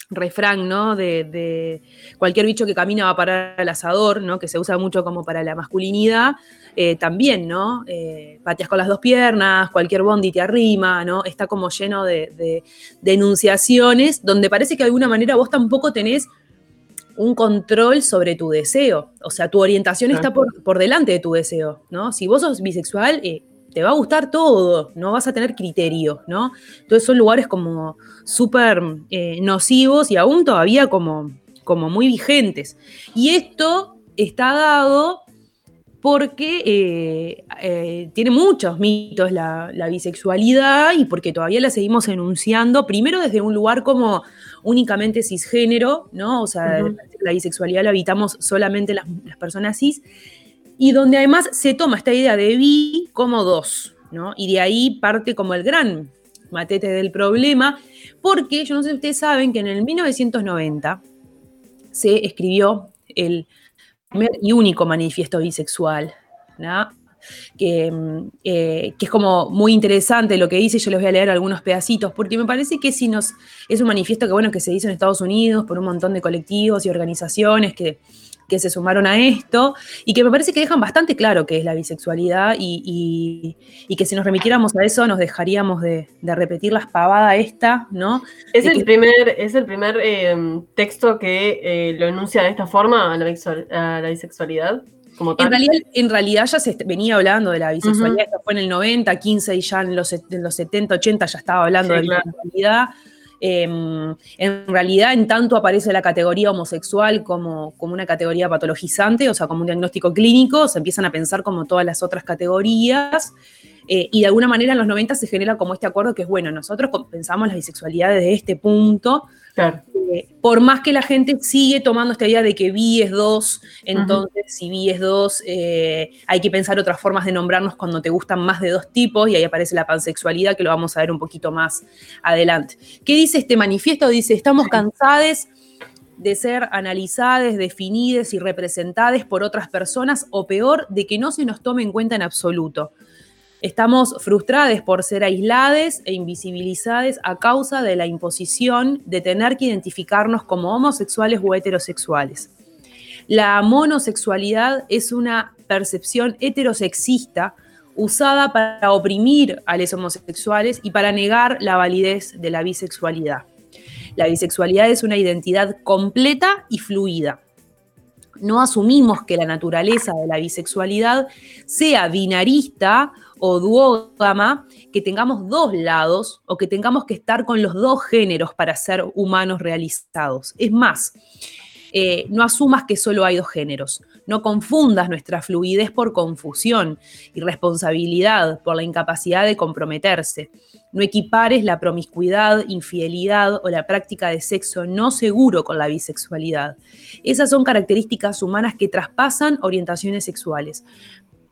refrán, ¿no? De, cualquier bicho que camina va a parar al asador, ¿no? Que se usa mucho como para la masculinidad, eh, también, ¿no? Eh, pateas con las dos piernas, cualquier bondi te arrima, ¿no? Está como lleno de, denunciaciones donde parece que de alguna manera vos tampoco tenés un control sobre tu deseo. O sea, tu orientación está por, por, delante de tu deseo, ¿no? Si vos sos bisexual, eh, te va a gustar todo, no vas a tener criterio, ¿no? Entonces son lugares como súper eh, nocivos y aún todavía como, como muy vigentes. Y esto está dado porque eh, eh, tiene muchos mitos la, bisexualidad y porque todavía la seguimos enunciando, primero desde un lugar como únicamente cisgénero, ¿no? O sea, la bisexualidad la habitamos solamente las, las personas cis, y donde además se toma esta idea de bi como dos, ¿no? Y de ahí parte como el gran matete del problema, porque yo no sé si ustedes saben que en el 1990 se escribió el primer y único manifiesto bisexual, ¿no? Que, eh, que, es como muy interesante lo que dice, yo les voy a leer algunos pedacitos, porque me parece que si nos, es un manifiesto que, bueno, que se hizo en Estados Unidos por un montón de colectivos y organizaciones que que se sumaron a esto y que me parece que dejan bastante claro qué es la bisexualidad y, que si nos remitiéramos a eso nos dejaríamos de, repetir la espavada esta, ¿no? Es el primer, es el primer em, texto que eh, lo enuncia de esta forma a la, bisexualidad. Como En, realidad, en realidad ya se venía hablando de la bisexualidad, esto fue en el 90, 15 y ya en los, en los 70, 80 ya estaba hablando de la bisexualidad. Em, en realidad, en tanto aparece la categoría homosexual como, como una categoría patologizante, o sea, como un diagnóstico clínico, se empiezan a pensar como todas las otras categorías. Eh, y de alguna manera en los 90 se genera como este acuerdo que es, bueno, nosotros pensamos la bisexualidad desde este punto, eh, por más que la gente sigue tomando esta idea de que bi es dos, entonces si bi es dos, eh, hay que pensar otras formas de nombrarnos cuando te gustan más de dos tipos, y ahí aparece la pansexualidad, que lo vamos a ver un poquito más adelante. ¿Qué dice este manifiesto? Dice, estamos cansados de ser analizadas, definidas y representadas por otras personas, o peor, de que no se nos tome en cuenta en absoluto. Estamos frustrados por ser aislados e invisibilizados a causa de la imposición de tener que identificarnos como homosexuales o heterosexuales. La monosexualidad es una percepción heterosexista usada para oprimir a los homosexuales y para negar la validez de la bisexualidad. La bisexualidad es una identidad completa y fluida. No asumimos que la naturaleza de la bisexualidad sea binarista o duógama, que tengamos dos lados o que tengamos que estar con los dos géneros para ser humanos realizados. Es más, eh, no asumas que solo hay dos géneros. No confundas nuestra fluidez por confusión, y responsabilidad por la incapacidad de comprometerse. No equipares la promiscuidad, infidelidad o la práctica de sexo no seguro con la bisexualidad. Esas son características humanas que traspasan orientaciones sexuales.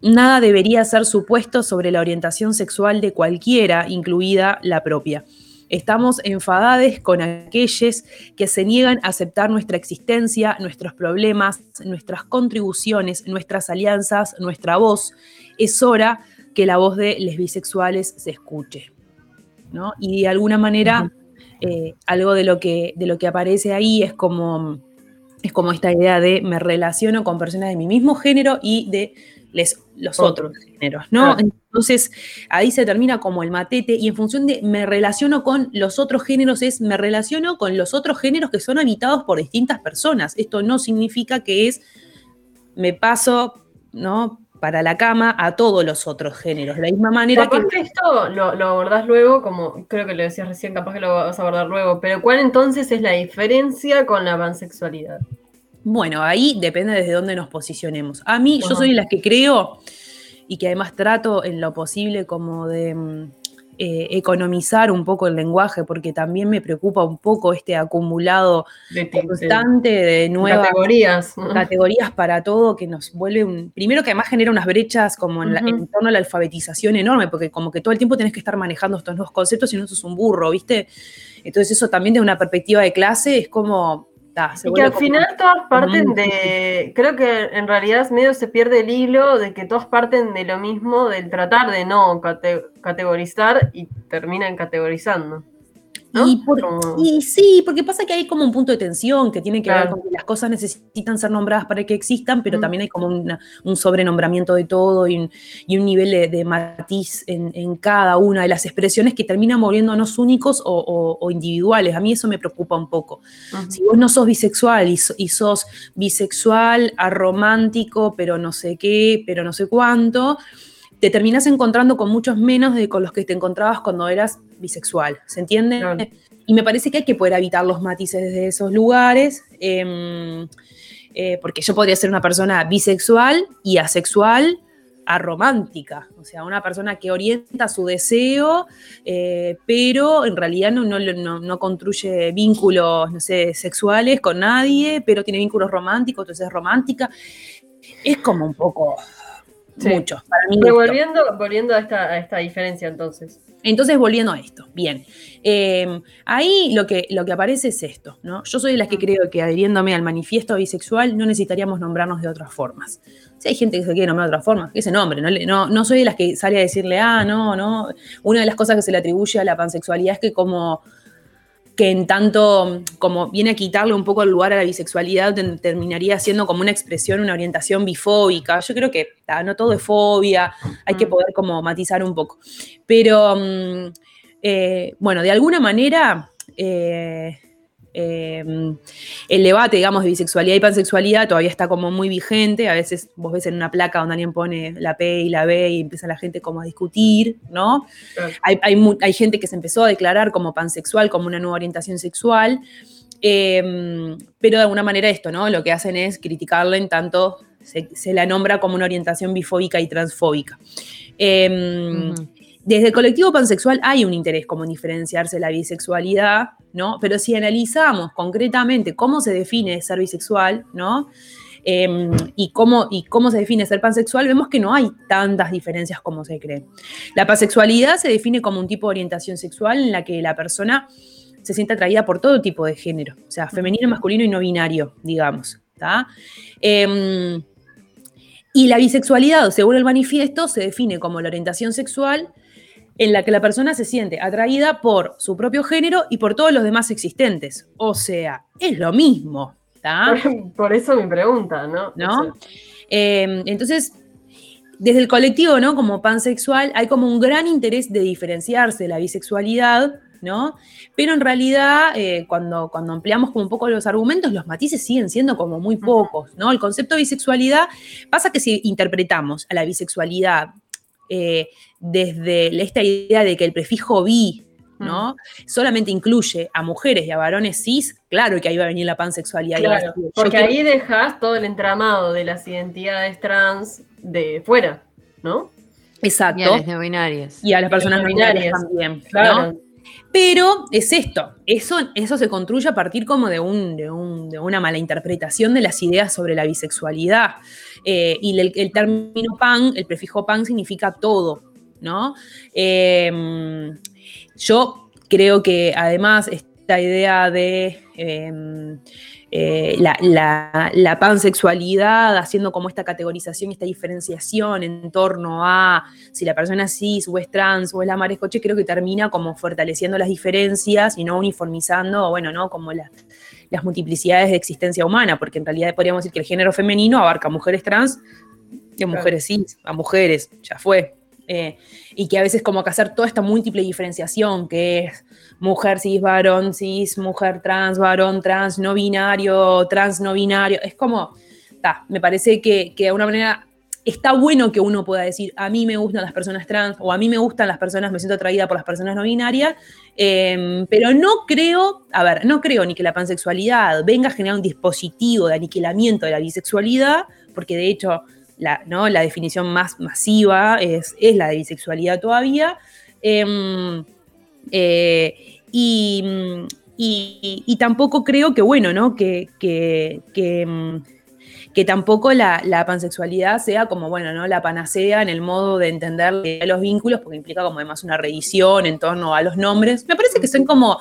Nada debería ser supuesto sobre la orientación sexual de cualquiera, incluida la propia. Estamos enfadados con aquellos que se niegan a aceptar nuestra existencia, nuestros problemas, nuestras contribuciones, nuestras alianzas, nuestra voz. Es hora que la voz de los bisexuales se escuche. ¿no? Y de alguna manera, eh, algo de lo, que, de lo que aparece ahí es como, es como esta idea de me relaciono con personas de mi mismo género y de los otros géneros, ¿no? Entonces ahí se termina como el matete y en función de me relaciono con los otros géneros es me relaciono con los otros géneros que son habitados por distintas personas. Esto no significa que es me paso, ¿no? Para la cama a todos los otros géneros. De la misma manera que. esto lo, lo, abordás luego, como creo que lo decías recién, capaz que lo vas a abordar luego, pero ¿cuál entonces es la diferencia con la pansexualidad? Bueno, ahí depende desde dónde nos posicionemos. A mí, yo soy de las que creo y que además trato en lo posible como de, mm, eh, economizar un poco el lenguaje, porque también me preocupa un poco este acumulado De- constante de nuevas categorías. para todo que nos vuelve un. Primero que además genera unas brechas como en, la- en torno a la alfabetización enorme, porque como que todo el tiempo tenés que estar manejando estos nuevos conceptos y no sos un burro, ¿viste? Entonces, eso también desde una perspectiva de clase es como. Y que al como- final todas parten de, creo que en realidad medio se pierde el hilo de que todas parten de lo mismo, del tratar de no cate- categorizar y terminan categorizando. ¿No? Y, por- Como- y sí, porque pasa que hay como un punto de tensión que tiene que ver con que las cosas necesitan ser nombradas para que existan, pero Mm. también hay como una- un sobrenombramiento de todo y un, y un nivel de, de matiz en, en cada una de las expresiones que terminan volviéndonos únicos o, o- o individuales. A mí eso me preocupa un poco. Si vos no sos bisexual y, y sos bisexual, aromántico, pero no sé qué, pero no sé cuánto, te terminás encontrando con muchos menos de con los que te encontrabas cuando eras bisexual. ¿Se entiende? Y me parece que hay que poder evitar los matices desde esos lugares. em, eh, porque yo podría ser una persona bisexual y asexual aromántica, o sea, una persona que orienta su deseo, eh, pero en realidad no, no, no- no construye vínculos, no sé, sexuales con nadie, pero tiene vínculos románticos, entonces es romántica. Es como un poco Sí. mucho para mí. Pero esto. volviendo, volviendo a, esta, a esta diferencia entonces. Entonces, volviendo a esto, bien. Eh, ahí lo que, lo que aparece es esto, ¿no? Yo soy de las que creo que adhiriéndome al manifiesto bisexual no necesitaríamos nombrarnos de otras formas. Si hay gente que se quiere nombrar de otras formas, que se nombre. No, le- no, no soy de las que sale a decirle, ah, no, no. Una de las cosas que se le atribuye a la pansexualidad es que como que en tanto como viene a quitarle un poco el lugar a la bisexualidad, terminaría siendo como una expresión, una orientación bifóbica. Yo creo que no todo es fobia, hay que Mm. poder como matizar un poco. Pero mm, eh, bueno, de alguna manera eh, eh, el debate, digamos, de bisexualidad y pansexualidad todavía está como muy vigente. A veces vos ves en una placa donde alguien pone la P y la B y empieza la gente como a discutir, ¿no? Hay, hay mu- hay gente que se empezó a declarar como pansexual, como una nueva orientación sexual. eh, pero de alguna manera esto, ¿no? Lo que hacen es criticarla en tanto se, se la nombra como una orientación bifóbica y transfóbica. Eh. Desde el colectivo pansexual hay un interés como en diferenciarse la bisexualidad, ¿no? Pero si analizamos concretamente cómo se define ser bisexual, ¿no? Eh, y, cómo, y cómo se define ser pansexual, vemos que no hay tantas diferencias como se cree. La pansexualidad se define como un tipo de orientación sexual en la que la persona se siente atraída por todo tipo de género, o sea, femenino, masculino y no binario, digamos. Eh, y la bisexualidad, según el manifiesto, se define como la orientación sexual en la que la persona se siente atraída por su propio género y por todos los demás existentes. O sea, es lo mismo. Por, por eso mi pregunta, ¿no? ¿no? Eh, entonces, desde el colectivo, ¿no? Como pansexual, hay como un gran interés de diferenciarse de la bisexualidad, ¿no? Pero en realidad, eh, cuando, cuando ampliamos como un poco los argumentos, los matices siguen siendo como muy pocos, ¿no? El concepto de bisexualidad pasa que si interpretamos a la bisexualidad eh, desde esta idea de que el prefijo bi, ¿no? Solamente incluye a mujeres y a varones cis, claro que ahí va a venir la pansexualidad. y Claro, yo porque quiero- ahí dejas todo el entramado de las identidades trans de fuera, ¿no? Exacto. Y a las no binarias. y a las personas no binarias binarias. también. ¿no? Claro. Pero es esto, eso, eso se construye a partir como de, un, de, un- de una mala interpretación de las ideas sobre la bisexualidad. Eh, y el, término pan, el prefijo pan significa todo, ¿no? Eh, yo creo que además esta idea de eh, eh, la, la- la pansexualidad, haciendo como esta categorización, esta diferenciación en torno a si la persona es cis o es trans o es la marescoche, creo que termina como fortaleciendo las diferencias y no uniformizando, bueno, ¿no? Como las, las multiplicidades de existencia humana, porque en realidad podríamos decir que el género femenino abarca a mujeres trans Claro. mujeres cis, a mujeres, ya fue. Eh, y que a veces como que hacer toda esta múltiple diferenciación que es mujer cis, varón cis, mujer trans, varón trans, no binario, trans no binario, es como, ta, me parece que, que de alguna manera está bueno que uno pueda decir, a mí me gustan las personas trans o a mí me gustan las personas, me siento atraída por las personas no binarias, eh, pero no creo, a ver, no creo ni que la pansexualidad venga a generar un dispositivo de aniquilamiento de la bisexualidad, porque de hecho la, ¿no? la definición más masiva es, es la de bisexualidad todavía, Em, eh, y, y, y, tampoco creo que, bueno, ¿no? Que, que, mm, que tampoco la, pansexualidad sea como, bueno, ¿no? La panacea en el modo de entender los vínculos, porque implica como además una revisión en torno a los nombres. Me parece que son como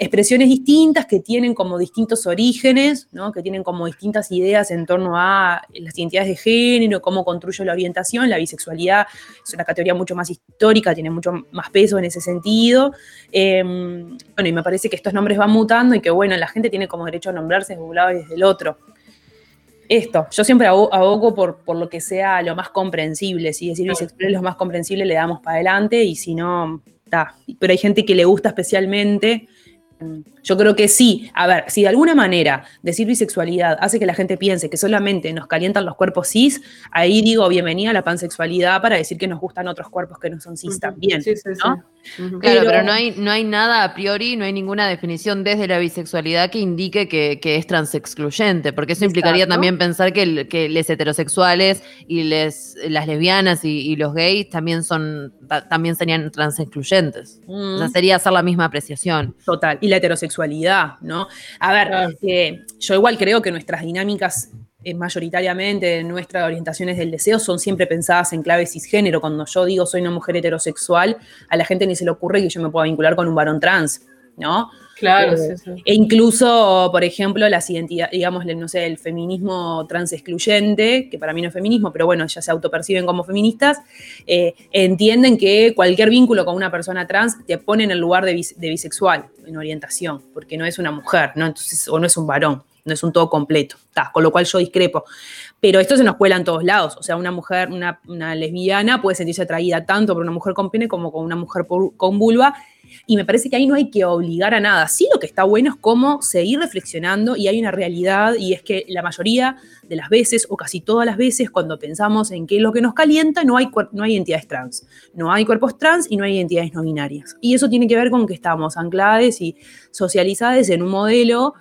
expresiones distintas que tienen como distintos orígenes, ¿no? que tienen como distintas ideas en torno a las identidades de género, cómo construye la orientación. La bisexualidad es una categoría mucho más histórica, tiene mucho más peso en ese sentido. Eh, bueno, y me parece que estos nombres van mutando y que, bueno, la gente tiene como derecho a nombrarse desde un lado y desde el otro. Esto, yo siempre abogo por, por lo que sea lo más comprensible. Si decir bisexual es lo más comprensible, le damos para adelante y si no, está. Pero hay gente que le gusta especialmente yo creo que sí. A ver, si de alguna manera decir bisexualidad hace que la gente piense que solamente nos calientan los cuerpos cis, ahí digo bienvenida a la pansexualidad para decir que nos gustan otros cuerpos que no son cis también. Sí, sí, ¿no? Claro, pero, no, hay, no hay nada a priori, no hay ninguna definición desde la bisexualidad que indique que, es transexcluyente, porque eso implicaría también pensar que, que los heterosexuales y les, las lesbianas y, los gays también son también serían transexcluyentes. O sea, sería hacer la misma apreciación. Total. Y la heterosexualidad, ¿no? A ver, eh, yo igual creo que nuestras dinámicas eh, mayoritariamente nuestras orientaciones del deseo son siempre pensadas en clave cisgénero. Cuando yo digo soy una mujer heterosexual, a la gente ni se le ocurre que yo me pueda vincular con un varón trans, ¿no? Claro, eh, sí, E incluso, por ejemplo, las identidades, digamos, no sé, el feminismo trans excluyente, que para mí no es feminismo, pero bueno, ya se autoperciben como feministas, eh, entienden que cualquier vínculo con una persona trans te pone en el lugar de, de bisexual, en orientación, porque no es una mujer, ¿no? Entonces, o no es un varón es un todo completo, con lo cual yo discrepo. Pero esto se nos cuela en todos lados, o sea, una mujer, una, lesbiana puede sentirse atraída tanto por una mujer con pene como con una mujer con vulva, y me parece que ahí no hay que obligar a nada. Sí, lo que está bueno es cómo seguir reflexionando y hay una realidad y es que la mayoría de las veces o casi todas las veces cuando pensamos en qué es lo que nos calienta, no hay, no hay identidades trans. No hay cuerpos trans y no hay identidades no binarias. Y eso tiene que ver con que estamos ancladas y socializadas en un modelo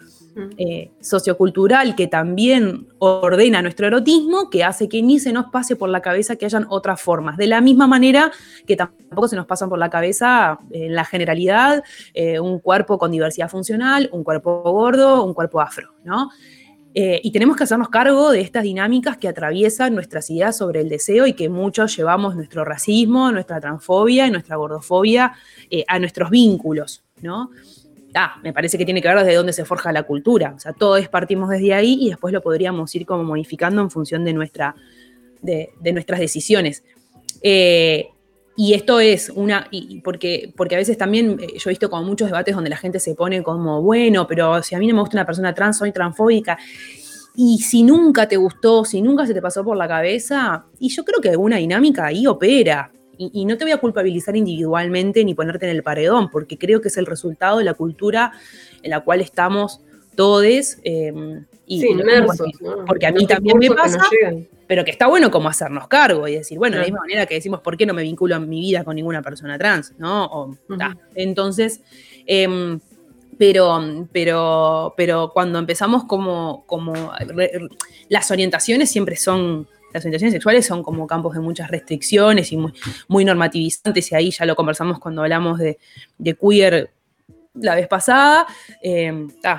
eh, sociocultural que también ordena nuestro erotismo, que hace que ni se nos pase por la cabeza que hayan otras formas. De la misma manera que tampoco se nos pasan por la cabeza en la generalidad eh, un cuerpo con diversidad funcional, un cuerpo gordo, un cuerpo afro, ¿no? Eh, y tenemos que hacernos cargo de estas dinámicas que atraviesan nuestras ideas sobre el deseo y que muchos llevamos nuestro racismo, nuestra transfobia y nuestra gordofobia a nuestros vínculos, ¿no? Ah, me parece que tiene que ver desde dónde se forja la cultura. O sea, todos partimos desde ahí y después lo podríamos ir como modificando en función de, nuestra, de, nuestras decisiones. Eh, y esto es una, porque, porque a veces también eh, yo he visto como muchos debates donde la gente se pone como, bueno, pero si a mí no me gusta una persona trans, soy transfóbica. Y si nunca te gustó, si nunca se te pasó por la cabeza, y yo creo que alguna dinámica ahí opera. Y, no te voy a culpabilizar individualmente ni ponerte en el paredón, porque creo que es el resultado de la cultura en la cual estamos todos. Em, y sí, inmersos, porque, a mí también me pasa, pero que está bueno como hacernos cargo y decir, bueno, de la misma manera que decimos, ¿por qué no me vinculo en mi vida con ninguna persona trans? ¿no? Entonces, em, pero, pero, pero cuando empezamos como, como las orientaciones siempre son las orientaciones sexuales son como campos de muchas restricciones y muy, muy normativizantes, y ahí ya lo conversamos cuando hablamos de, queer la vez pasada. Eh,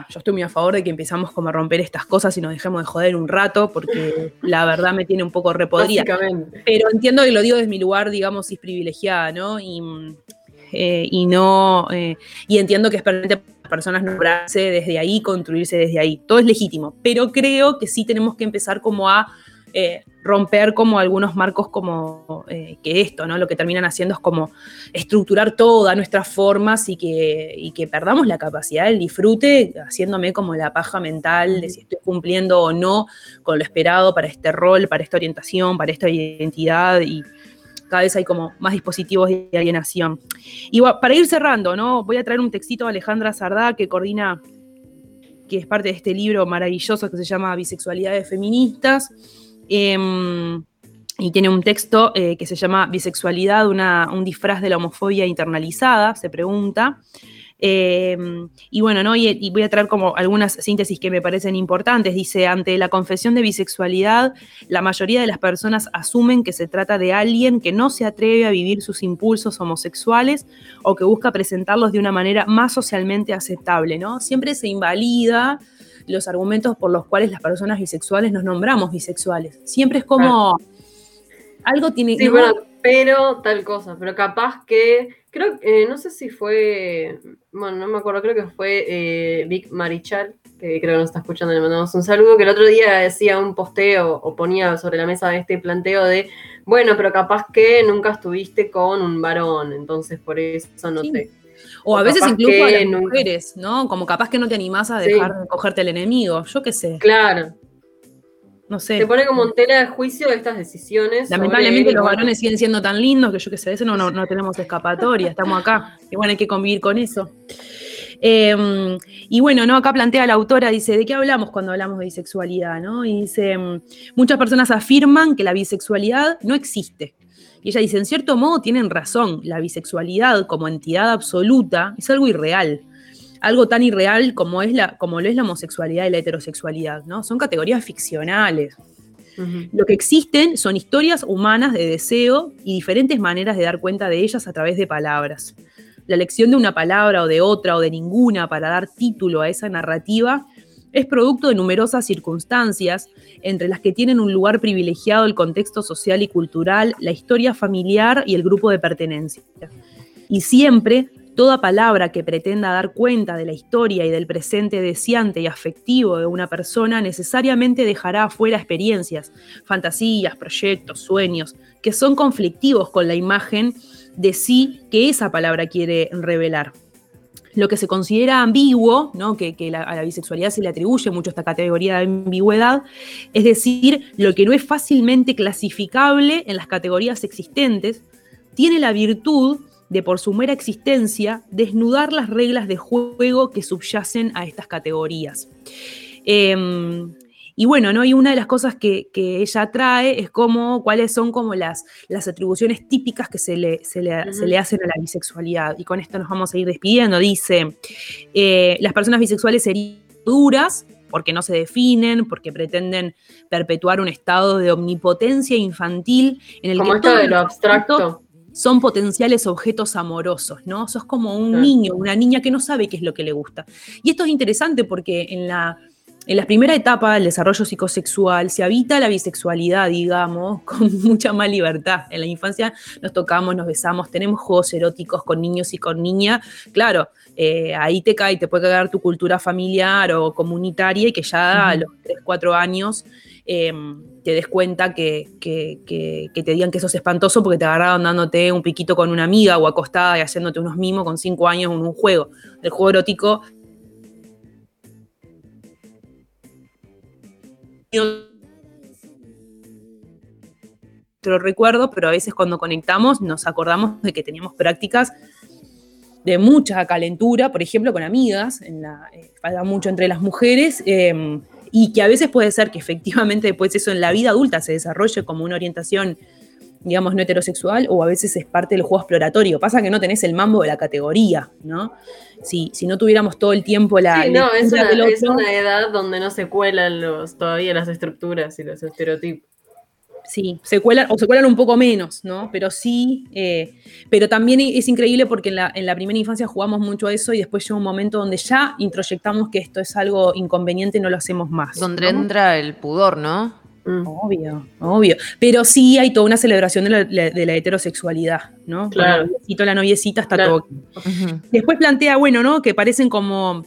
yo estoy muy a favor de que empezamos como a romper estas cosas y nos dejemos de joder un rato, porque [LAUGHS] la verdad me tiene un poco repodrida. Pero entiendo que lo digo desde mi lugar, digamos, es privilegiada, ¿no? Y, eh, y no. Eh, y entiendo que es permanente para personas nombrarse desde ahí, construirse desde ahí. Todo es legítimo. Pero creo que sí tenemos que empezar como a eh, romper como algunos marcos como eh, que esto, ¿no? Lo que terminan haciendo es como estructurar todas nuestras formas y que, que perdamos la capacidad del disfrute, haciéndome como la paja mental de si estoy cumpliendo o no con lo esperado para este rol, para esta orientación, para esta identidad y cada vez hay como más dispositivos de alienación. Y para ir cerrando, ¿no? Voy a traer un textito de Alejandra Sardá que coordina, que es parte de este libro maravilloso que se llama Bisexualidades Feministas Em, y tiene un texto eh, que se llama Bisexualidad, un disfraz de la homofobia internalizada, se pregunta. Eh, y bueno, ¿no? Y, voy a traer como algunas síntesis que me parecen importantes. Dice, ante la confesión de bisexualidad, la mayoría de las personas asumen que se trata de alguien que no se atreve a vivir sus impulsos homosexuales o que busca presentarlos de una manera más socialmente aceptable, ¿no? Siempre se invalida los argumentos por los cuales las personas bisexuales nos nombramos bisexuales. Siempre es como... Algo tiene... Sí, bueno, pero tal cosa, pero capaz que Creo, eh, no sé si fue, bueno, no me acuerdo, creo que fue eh, Vic Marichal, que creo que nos está escuchando, le mandamos un saludo, que el otro día decía un posteo o ponía sobre la mesa este planteo de, bueno, pero capaz que nunca estuviste con un varón, entonces por eso no te... O a veces incluso a las mujeres, ¿no? Como capaz que no te animás a dejar de cogerte el enemigo, yo qué sé. Claro. No sé. Se pone como en tela de juicio estas decisiones. Lamentablemente los varones siguen siendo tan lindos que yo qué sé, eso no, no, tenemos escapatoria, estamos acá. Y bueno, hay que convivir con eso. Em, y bueno, ¿no? Acá plantea la autora, dice, ¿de qué hablamos cuando hablamos de bisexualidad? ¿no? Y dice, em, muchas personas afirman que la bisexualidad no existe. Y ella dice, en cierto modo tienen razón, la bisexualidad como entidad absoluta es algo irreal algo tan irreal como, es la, como lo es la homosexualidad y la heterosexualidad, ¿no? Son categorías ficcionales. Lo que existen son historias humanas de deseo y diferentes maneras de dar cuenta de ellas a través de palabras. La elección de una palabra o de otra o de ninguna para dar título a esa narrativa es producto de numerosas circunstancias, entre las que tienen un lugar privilegiado el contexto social y cultural, la historia familiar y el grupo de pertenencia. Y siempre Toda palabra que pretenda dar cuenta de la historia y del presente deseante y afectivo de una persona necesariamente dejará afuera experiencias, fantasías, proyectos, sueños, que son conflictivos con la imagen de sí que esa palabra quiere revelar. Lo que se considera ambiguo, que, a la bisexualidad se le atribuye mucho esta categoría de ambigüedad, es decir, lo que no es fácilmente clasificable en las categorías existentes, tiene la virtud de por su mera existencia desnudar las reglas de juego que subyacen a estas categorías. Em, y bueno, ¿no? Y una de las cosas que, ella trae es como cuáles son como las, las atribuciones típicas que se le, se le, hacen a la bisexualidad. Y con esto nos vamos a ir despidiendo. Dice, eh, las personas bisexuales serían duras, porque no se definen, porque pretenden perpetuar un estado de omnipotencia infantil en el como que esto de lo abstracto son potenciales objetos amorosos, ¿no? Sos como un niño, una niña que no sabe qué es lo que le gusta. Y esto es interesante porque en la, en la primera etapa del desarrollo psicosexual se habita la bisexualidad, digamos, [LAUGHS] con mucha más libertad. En la infancia nos tocamos, nos besamos, tenemos juegos eróticos con niños y con niñas. Claro, eh, ahí te cae, te puede caer tu cultura familiar o comunitaria y que ya a los 3, 4 años Em, te des cuenta que, te digan que eso es espantoso porque te agarraron dándote un piquito con una amiga o acostada y haciéndote unos mimos con cinco años en un juego. El juego erótico lo recuerdo, pero a veces cuando conectamos nos acordamos de que teníamos prácticas de mucha calentura, por ejemplo, con amigas, en la, eh, mucho entre las mujeres, em, y que a veces puede ser que efectivamente después eso en la vida adulta se desarrolle como una orientación, digamos, no heterosexual, o a veces es parte del juego exploratorio. Pasa que no tenés el mambo de la categoría, ¿no? Si, si no tuviéramos todo el tiempo la... Sí, no, es una, es una edad donde no se cuelan los, todavía las estructuras y los estereotipos sí, se cuelan, o se cuelan un poco menos, ¿no? Pero sí, eh, pero también es increíble porque en la, primera infancia jugamos mucho a eso y después llega un momento donde ya introyectamos que esto es algo inconveniente y no lo hacemos más. Donde entra el pudor, ¿no? Mm. Obvio, obvio. Pero sí hay toda una celebración de la, heterosexualidad, ¿no? Claro. el la noviecita está todo. Después plantea, bueno, ¿no? Que parecen como,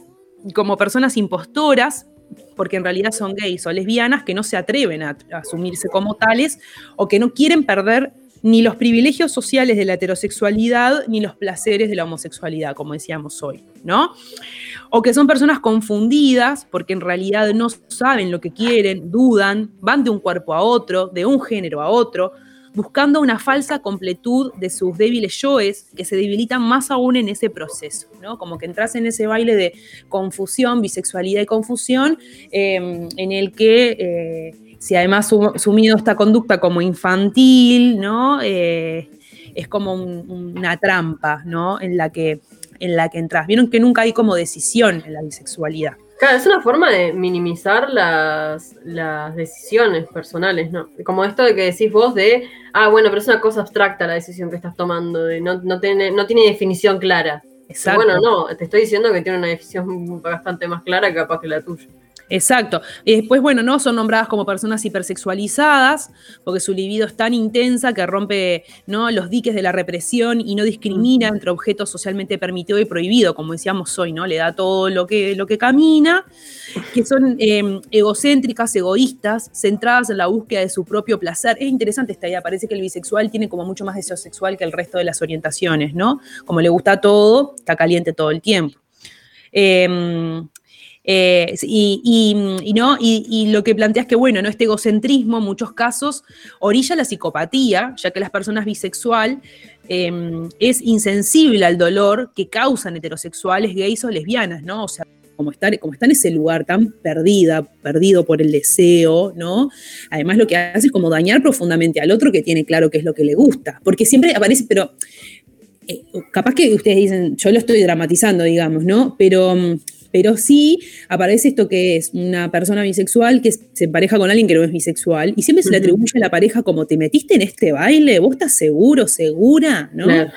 como personas impostoras, porque en realidad son gays o lesbianas que no se atreven a, asumirse como tales o que no quieren perder ni los privilegios sociales de la heterosexualidad ni los placeres de la homosexualidad, como decíamos hoy, ¿no? O que son personas confundidas porque en realidad no saben lo que quieren, dudan, van de un cuerpo a otro, de un género a otro, buscando una falsa completud de sus débiles yoes que se debilitan más aún en ese proceso, ¿no? Como que entras en ese baile de confusión, bisexualidad y confusión, em, en el que eh, si además sumido esta conducta como infantil, ¿no? Eh, es como una trampa, ¿no? En la que en la que entras. Vieron que nunca hay como decisión en la bisexualidad. Claro, es una forma de minimizar las, las decisiones personales, ¿no? Como esto de que decís vos de, ah, bueno, pero es una cosa abstracta la decisión que estás tomando, de no, no, tiene, no tiene definición clara. Exacto. Bueno, no, te estoy diciendo que tiene una definición bastante más clara capaz que la tuya. Exacto. Y después, bueno, no son nombradas como personas hipersexualizadas, porque su libido es tan intensa que rompe ¿no? los diques de la represión y no discrimina entre objetos socialmente permitido y prohibido, como decíamos hoy, ¿no? Le da todo lo que, lo que camina, que son eh, egocéntricas, egoístas, centradas en la búsqueda de su propio placer. Es interesante esta idea, parece que el bisexual tiene como mucho más deseo sexual que el resto de las orientaciones, ¿no? Como le gusta todo, está caliente todo el tiempo. Eh, eh, y, y, ¿no? Y, lo que planteas que, bueno, ¿no? este egocentrismo en muchos casos orilla la psicopatía, ya que las personas bisexual eh, es insensible al dolor que causan heterosexuales, gays o lesbianas, ¿no? O sea, como está, como está en ese lugar tan perdida, perdido por el deseo, ¿no? Además lo que hace es como dañar profundamente al otro que tiene claro qué es lo que le gusta, porque siempre aparece, pero eh, capaz que ustedes dicen, yo lo estoy dramatizando, digamos, ¿no? Pero pero sí aparece esto que es una persona bisexual que se empareja con alguien que no es bisexual y siempre se le atribuye a la pareja como te metiste en este baile, vos estás seguro, segura, ¿no? Claro.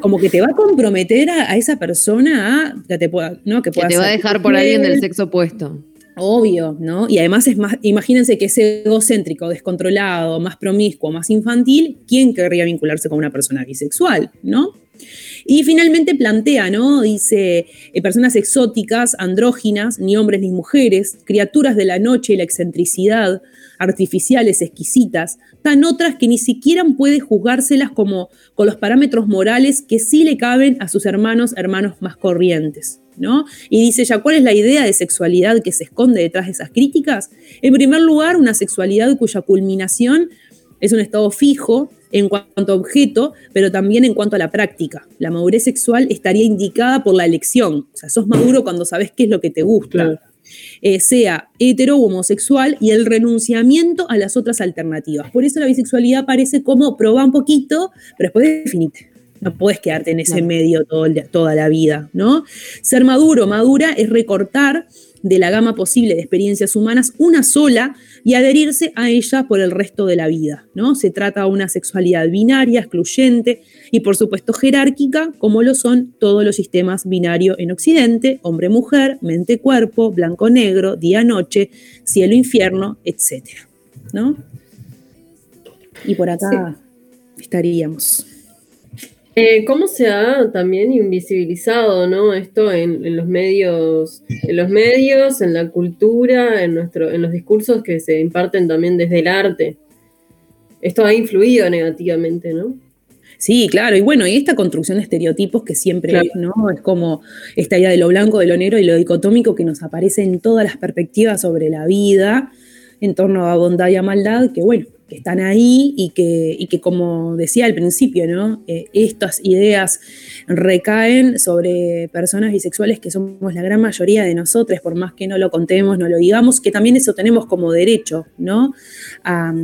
Como que te va a comprometer a, a esa persona a que te pueda, ¿no? Que, pueda que te va a dejar por alguien del sexo opuesto. Obvio, ¿no? Y además es más, imagínense que es egocéntrico, descontrolado, más promiscuo, más infantil, ¿quién querría vincularse con una persona bisexual, ¿no? Y finalmente plantea, ¿no? Dice, eh, personas exóticas, andróginas, ni hombres ni mujeres, criaturas de la noche y la excentricidad, artificiales, exquisitas, tan otras que ni siquiera puede juzgárselas como con los parámetros morales que sí le caben a sus hermanos, hermanos más corrientes. ¿No? Y dice ya, ¿cuál es la idea de sexualidad que se esconde detrás de esas críticas? En primer lugar, una sexualidad cuya culminación es un estado fijo, en cuanto a objeto, pero también en cuanto a la práctica. La madurez sexual estaría indicada por la elección. O sea, sos maduro cuando sabes qué es lo que te gusta. Claro. Eh, sea hetero o homosexual y el renunciamiento a las otras alternativas. Por eso la bisexualidad parece como probar un poquito, pero después definite. No puedes quedarte en ese medio todo el, toda la vida, ¿no? Ser maduro, madura es recortar de la gama posible de experiencias humanas una sola y adherirse a ella por el resto de la vida. ¿no? Se trata de una sexualidad binaria, excluyente y por supuesto jerárquica, como lo son todos los sistemas binarios en Occidente, hombre-mujer, mente-cuerpo, blanco-negro, día-noche, cielo-infierno, etc. ¿no? Y por acá sí. estaríamos. Eh, ¿Cómo se ha también invisibilizado ¿no? esto en, en, los medios, en los medios, en la cultura, en, nuestro, en los discursos que se imparten también desde el arte? Esto ha influido negativamente, ¿no? Sí, claro, y bueno, y esta construcción de estereotipos que siempre claro. ¿no? es como esta idea de lo blanco, de lo negro y lo dicotómico que nos aparece en todas las perspectivas sobre la vida, en torno a bondad y a maldad, que bueno, que están ahí y que, y que como decía al principio, ¿no? Eh, estas ideas recaen sobre personas bisexuales que somos la gran mayoría de nosotros, por más que no lo contemos, no lo digamos, que también eso tenemos como derecho, ¿no? A,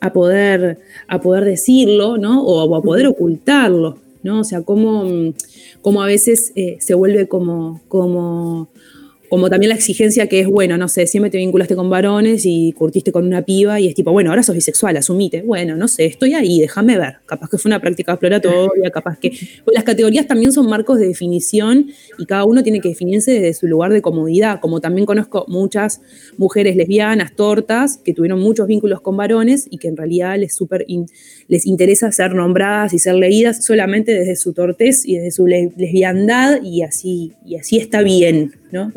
a poder, a poder decirlo, ¿no? O a poder ocultarlo, ¿no? O sea, cómo, cómo a veces eh, se vuelve como, como como también la exigencia que es, bueno, no sé, siempre te vinculaste con varones y curtiste con una piba y es tipo, bueno, ahora sos bisexual, asumite. Bueno, no sé, estoy ahí, déjame ver. Capaz que fue una práctica exploratoria, capaz que... Pues las categorías también son marcos de definición y cada uno tiene que definirse desde su lugar de comodidad. Como también conozco muchas mujeres lesbianas, tortas, que tuvieron muchos vínculos con varones y que en realidad les, super in, les interesa ser nombradas y ser leídas solamente desde su tortez y desde su lesbiandad y así, y así está bien, ¿no?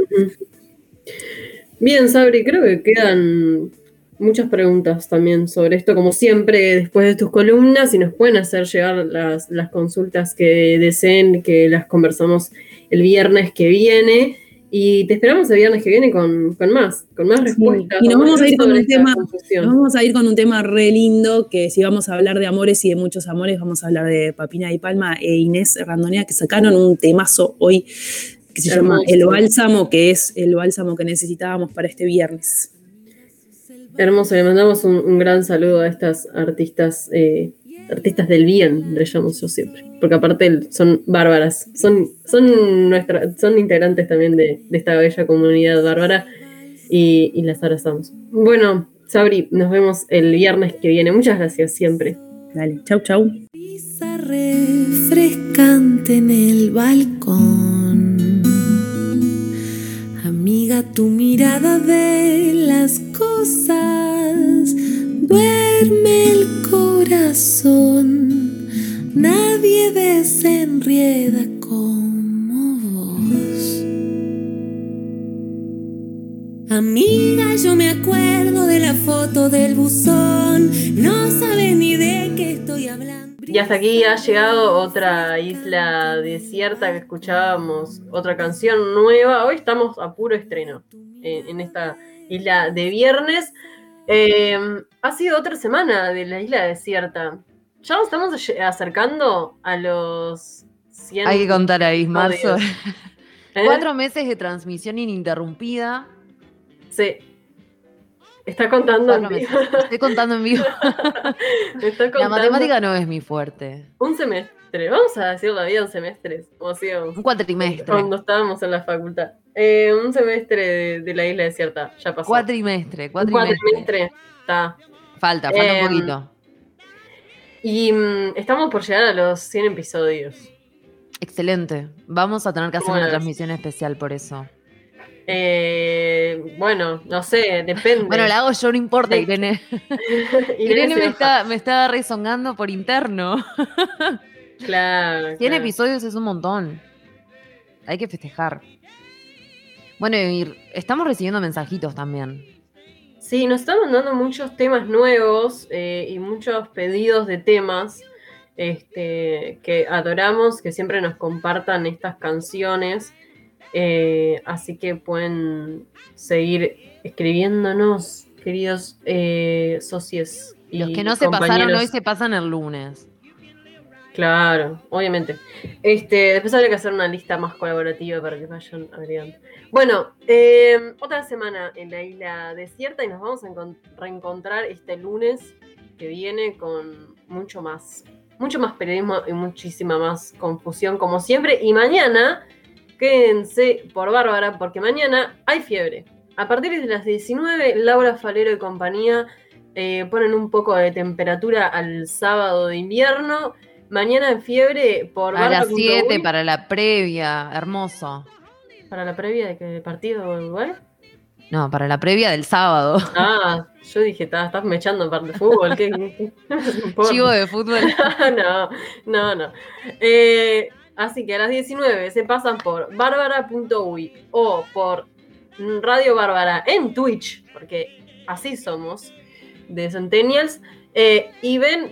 Bien, Sabri, creo que quedan muchas preguntas también sobre esto, como siempre, después de tus columnas, y nos pueden hacer llegar las, las consultas que deseen, que las conversamos el viernes que viene. Y te esperamos el viernes que viene con, con más, con más respuestas. Sí. Y nos vamos a ir con un tema, nos vamos a ir con un tema re lindo, que si vamos a hablar de amores y de muchos amores, vamos a hablar de Papina y Palma e Inés Randonea, que sacaron un temazo hoy que se llama El Bálsamo, que es el bálsamo que necesitábamos para este viernes. Hermoso, le mandamos un, un gran saludo a estas artistas eh, artistas del bien, le llamo yo siempre. Porque aparte son bárbaras, son, son, nuestra, son integrantes también de, esta bella comunidad bárbara y, y las abrazamos. Bueno, Sabri, nos vemos el viernes que viene. Muchas gracias siempre. Dale, chau, chau. refrescante en el balcón. Tu mirada de las cosas duerme el corazón. Nadie desenrieda como vos. Amiga, yo me acuerdo de la foto del buzón. No sabes ni de qué estoy hablando. Y hasta aquí ha llegado otra isla desierta que escuchábamos, otra canción nueva. Hoy estamos a puro estreno en, esta isla de viernes. Em, ha sido otra semana de la isla desierta. Ya nos estamos acercando a los 100. Hay que contar ahí, marzo. [LAUGHS] ¿Eh? Cuatro meses de transmisión ininterrumpida. Sí. Está contando en vivo. Estoy contando en vivo. [LAUGHS] La matemática no es mi fuerte. Un semestre. Vamos a decir la vida un semestre. un cuatrimestre. Cuando estábamos en la facultad. Eh, un semestre de, la isla desierta. Ya pasó. Cuatrimestre. Cuatrimestre. cuatrimestre. Está. Falta, falta un em, poquito. Y mm, estamos por llegar a los 100 episodios. Excelente. Vamos a tener que hacer una transmisión especial por eso. Eh, bueno, no sé, depende. Bueno, la hago yo, no importa, [LAUGHS] Irene. Irene, me, está, me está rezongando por interno. claro. 100 episodios es un montón. Hay que festejar. Bueno, y estamos recibiendo mensajitos también. Sí, nos están mandando muchos temas nuevos eh, y muchos pedidos de temas este, que adoramos, que siempre nos compartan estas canciones. Eh, así que pueden seguir escribiéndonos, queridos eh, socios. Y Los que no se pasaron hoy se pasan el lunes. Claro, obviamente. Este, después habría que hacer una lista más colaborativa para que vayan agregando. Bueno, eh, otra semana en la isla desierta y nos vamos a reencontrar este lunes que viene con mucho más, mucho más periodismo y muchísima más confusión como siempre. Y mañana quédense por Bárbara porque mañana hay fiebre. A partir de las 19, Laura Falero y compañía eh, ponen un poco de temperatura al sábado de invierno. Mañana en fiebre por A las 7 para la previa, hermoso. ¿Para la previa de qué partido igual? No, para la previa del sábado. Ah, yo dije, estás mechando parte de fútbol. ¿qué, [LAUGHS] [LAUGHS] Chivo de fútbol. [LAUGHS] no, no, no. Eh, Así que a las 19 se pasan por bárbara.uy o por Radio Bárbara en Twitch, porque así somos, de Centennials, eh, y ven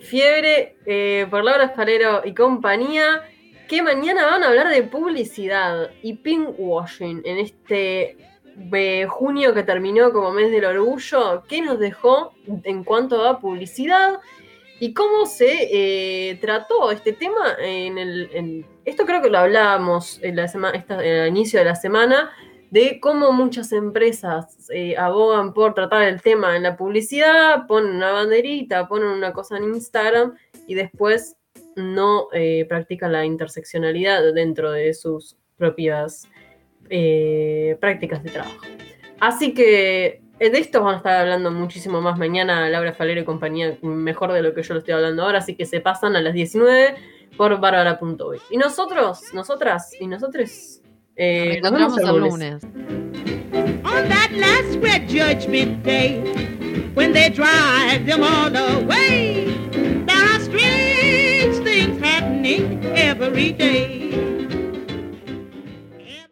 Fiebre eh, por Laura Escalero y compañía, que mañana van a hablar de publicidad y pinkwashing en este de junio que terminó como mes del orgullo, ¿qué nos dejó en cuanto a publicidad? ¿Y cómo se eh, trató este tema en el... esto creo que lo hablábamos en la semana, el inicio de la semana, de cómo muchas empresas eh, abogan por tratar el tema en la publicidad, ponen una banderita, ponen una cosa en Instagram y después no eh, practican la interseccionalidad dentro de sus propias prácticas de trabajo. Así que de esto van a estar hablando muchísimo más mañana Laura Falero y compañía, mejor de lo que yo lo estoy hablando ahora, así que se pasan a las 19 por bárbara.hoy. Y nosotros, nosotras y nosotros eh, nos vemos el lunes. On that last red judgment day, when they drive them all away, there are strange things happening every day.